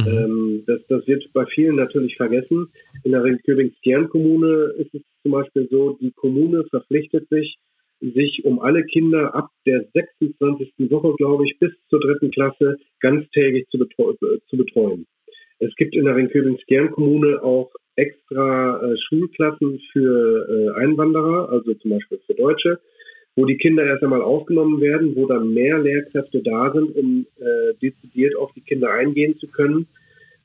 Mhm. Ähm, das, das wird bei vielen natürlich vergessen. In der Königsstern-Kommune ist es zum Beispiel so, die Kommune verpflichtet sich, sich um alle Kinder ab der 26. Woche, glaube ich, bis zur dritten Klasse ganztägig zu, betreu zu betreuen. Es gibt in der Ringköbing-Skern-Kommune auch extra äh, Schulklassen für äh, Einwanderer, also zum Beispiel für Deutsche, wo die Kinder erst einmal aufgenommen werden, wo dann mehr Lehrkräfte da sind, um äh, dezidiert auf die Kinder eingehen zu können.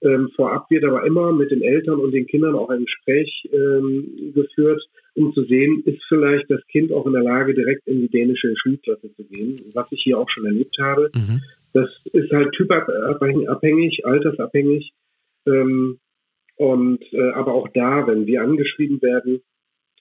Ähm, vorab wird aber immer mit den Eltern und den Kindern auch ein Gespräch ähm, geführt, um zu sehen, ist vielleicht das Kind auch in der Lage, direkt in die dänische Schulklasse zu gehen, was ich hier auch schon erlebt habe. Mhm. Das ist halt typabhängig, altersabhängig. Ähm, und äh, aber auch da, wenn wir angeschrieben werden,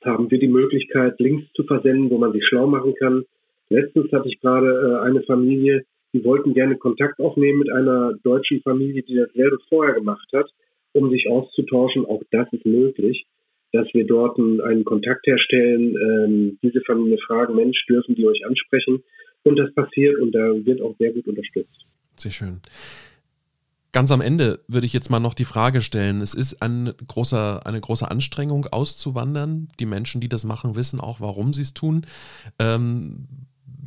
haben wir die Möglichkeit, Links zu versenden, wo man sich schlau machen kann. Letztens hatte ich gerade äh, eine Familie, die wollten gerne Kontakt aufnehmen mit einer deutschen Familie, die dasselbe vorher gemacht hat, um sich auszutauschen. Auch das ist möglich, dass wir dort einen Kontakt herstellen, ähm, diese Familie fragen, Mensch, dürfen die euch ansprechen? Und das passiert und da wird auch sehr gut unterstützt. Sehr schön. Ganz am Ende würde ich jetzt mal noch die Frage stellen. Es ist ein großer, eine große Anstrengung, auszuwandern. Die Menschen, die das machen, wissen auch, warum sie es tun. Ähm,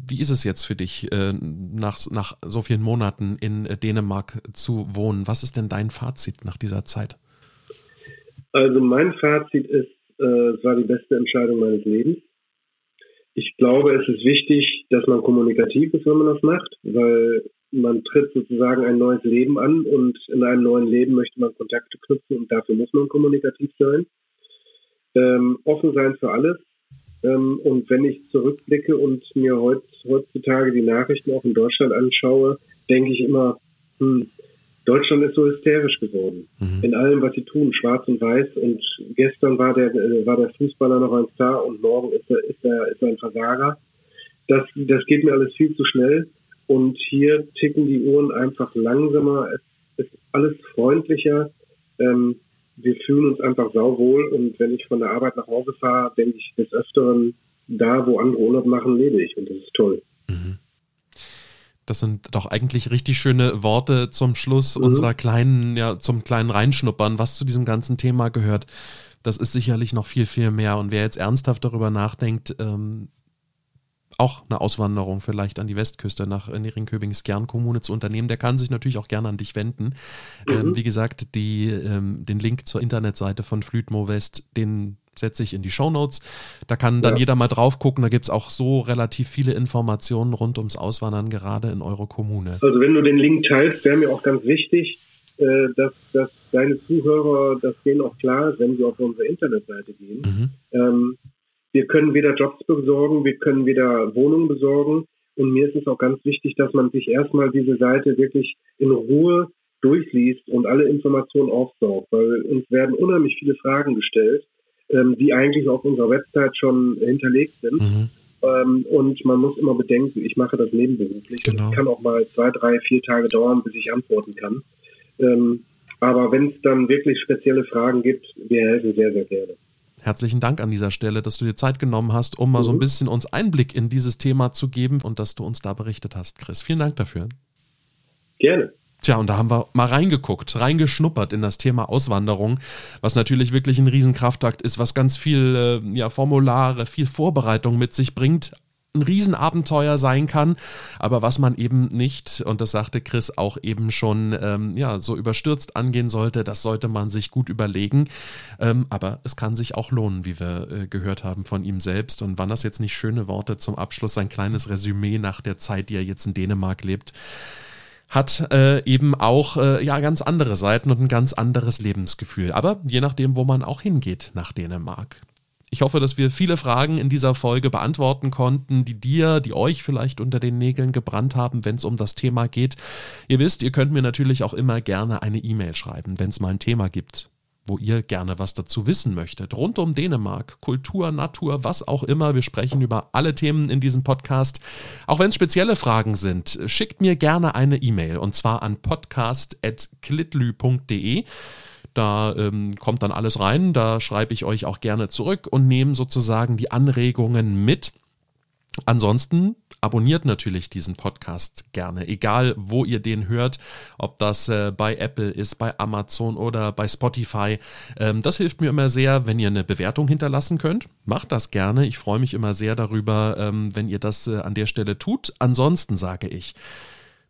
wie ist es jetzt für dich, äh, nach, nach so vielen Monaten in Dänemark zu wohnen? Was ist denn dein Fazit nach dieser Zeit? Also mein Fazit ist, äh, es war die beste Entscheidung meines Lebens. Ich glaube, es ist wichtig, dass man kommunikativ ist, wenn man das macht, weil man tritt sozusagen ein neues Leben an und in einem neuen Leben möchte man Kontakte knüpfen und dafür muss man kommunikativ sein. Ähm, offen sein für alles. Ähm, und wenn ich zurückblicke und mir heutz, heutzutage die Nachrichten auch in Deutschland anschaue, denke ich immer, hm, Deutschland ist so hysterisch geworden. Mhm. In allem, was sie tun, schwarz und weiß. Und gestern war der, äh, war der Fußballer noch ein Star und morgen ist er, ist er, ist er ein Versager. Das, das geht mir alles viel zu schnell. Und hier ticken die Uhren einfach langsamer. Es, ist alles freundlicher. Ähm, wir fühlen uns einfach sauwohl. Und wenn ich von der Arbeit nach Hause fahre, denke ich des Öfteren, da wo andere Urlaub machen, lebe ich. Und das ist toll. Mhm. Das sind doch eigentlich richtig schöne Worte zum Schluss mhm. unserer kleinen, ja, zum kleinen Reinschnuppern, was zu diesem ganzen Thema gehört. Das ist sicherlich noch viel, viel mehr. Und wer jetzt ernsthaft darüber nachdenkt, ähm, auch eine Auswanderung vielleicht an die Westküste nach Neringköbings Gernkommune zu unternehmen, der kann sich natürlich auch gerne an dich wenden. Ähm, mhm. Ähm, wie gesagt, die, ähm, den Link zur Internetseite von Flütmo West, den setze ich in die Show Notes. Da kann dann ja. jeder mal drauf gucken. Da gibt es auch so relativ viele Informationen rund ums Auswandern, gerade in eurer Kommune. Also wenn du den Link teilst, wäre mir auch ganz wichtig, äh, dass, dass deine Zuhörer, dass denen auch klar ist, wenn sie auf unsere Internetseite gehen, mhm. ähm, wir können weder Jobs besorgen, wir können weder Wohnungen besorgen. Und mir ist es auch ganz wichtig, dass man sich erstmal diese Seite wirklich in Ruhe durchliest und alle Informationen aufsaugt, weil uns werden unheimlich viele Fragen gestellt, ähm, die eigentlich auf unserer Website schon hinterlegt sind. Mhm. Ähm, und man muss immer bedenken, ich mache das nebenberuflich. Genau. Es kann auch mal zwei, drei, vier Tage dauern, bis ich antworten kann. Ähm, aber wenn es dann wirklich spezielle Fragen gibt, wir helfen sehr, sehr gerne. Herzlichen Dank an dieser Stelle, dass du dir Zeit genommen hast, um mal mhm. so ein mhm. bisschen uns Einblick in dieses Thema zu geben und dass du uns da berichtet hast, Chris. Vielen Dank dafür. Gerne. Tja, und da haben wir mal reingeguckt, reingeschnuppert in das Thema Auswanderung, was natürlich wirklich ein Riesenkraftakt ist, was ganz viel äh, ja, Formulare, viel Vorbereitung mit sich bringt, ein Riesenabenteuer sein kann, aber was man eben nicht, und das sagte Chris auch eben schon, ähm, ja, so überstürzt angehen sollte, das sollte man sich gut überlegen. Ähm, aber es kann sich auch lohnen, wie wir äh, gehört haben von ihm selbst. Und waren das jetzt nicht schöne Worte zum Abschluss, ein kleines Resümee nach der Zeit, die er jetzt in Dänemark lebt? hat äh, eben auch äh, ja ganz andere Seiten und ein ganz anderes Lebensgefühl. Aber je nachdem, wo man auch hingeht nach Dänemark. Ich hoffe, dass wir viele Fragen in dieser Folge beantworten konnten, die dir, die euch vielleicht unter den Nägeln gebrannt haben, wenn es um das Thema geht. Ihr wisst, ihr könnt mir natürlich auch immer gerne eine E-Mail schreiben, wenn es mal ein Thema gibt wo ihr gerne was dazu wissen möchtet. Rund um Dänemark, Kultur, Natur, was auch immer. Wir sprechen über alle Themen in diesem Podcast. Auch wenn es spezielle Fragen sind, schickt mir gerne eine E-Mail und zwar an podcast.klitlü.de. Da ähm, kommt dann alles rein. Da schreibe ich euch auch gerne zurück und nehme sozusagen die Anregungen mit. Ansonsten abonniert natürlich diesen Podcast gerne, egal wo ihr den hört, ob das äh, bei Apple ist, bei Amazon oder bei Spotify. Ähm, das hilft mir immer sehr, wenn ihr eine Bewertung hinterlassen könnt. Macht das gerne. Ich freue mich immer sehr darüber, ähm, wenn ihr das äh, an der Stelle tut. Ansonsten sage ich,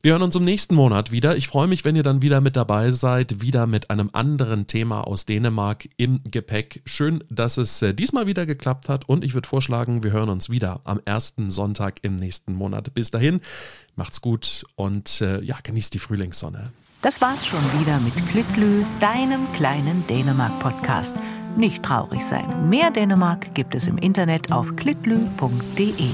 wir hören uns im nächsten Monat wieder. Ich freue mich, wenn ihr dann wieder mit dabei seid, wieder mit einem anderen Thema aus Dänemark im Gepäck. Schön, dass es äh, diesmal wieder geklappt hat und ich würde vorschlagen, wir hören uns wieder am ersten Sonntag im nächsten Monat. Bis dahin, macht's gut und äh, ja, genießt die Frühlingssonne. Das war's schon wieder mit Klitlü, deinem kleinen Dänemark-Podcast. Nicht traurig sein. Mehr Dänemark gibt es im Internet auf klitlü.de.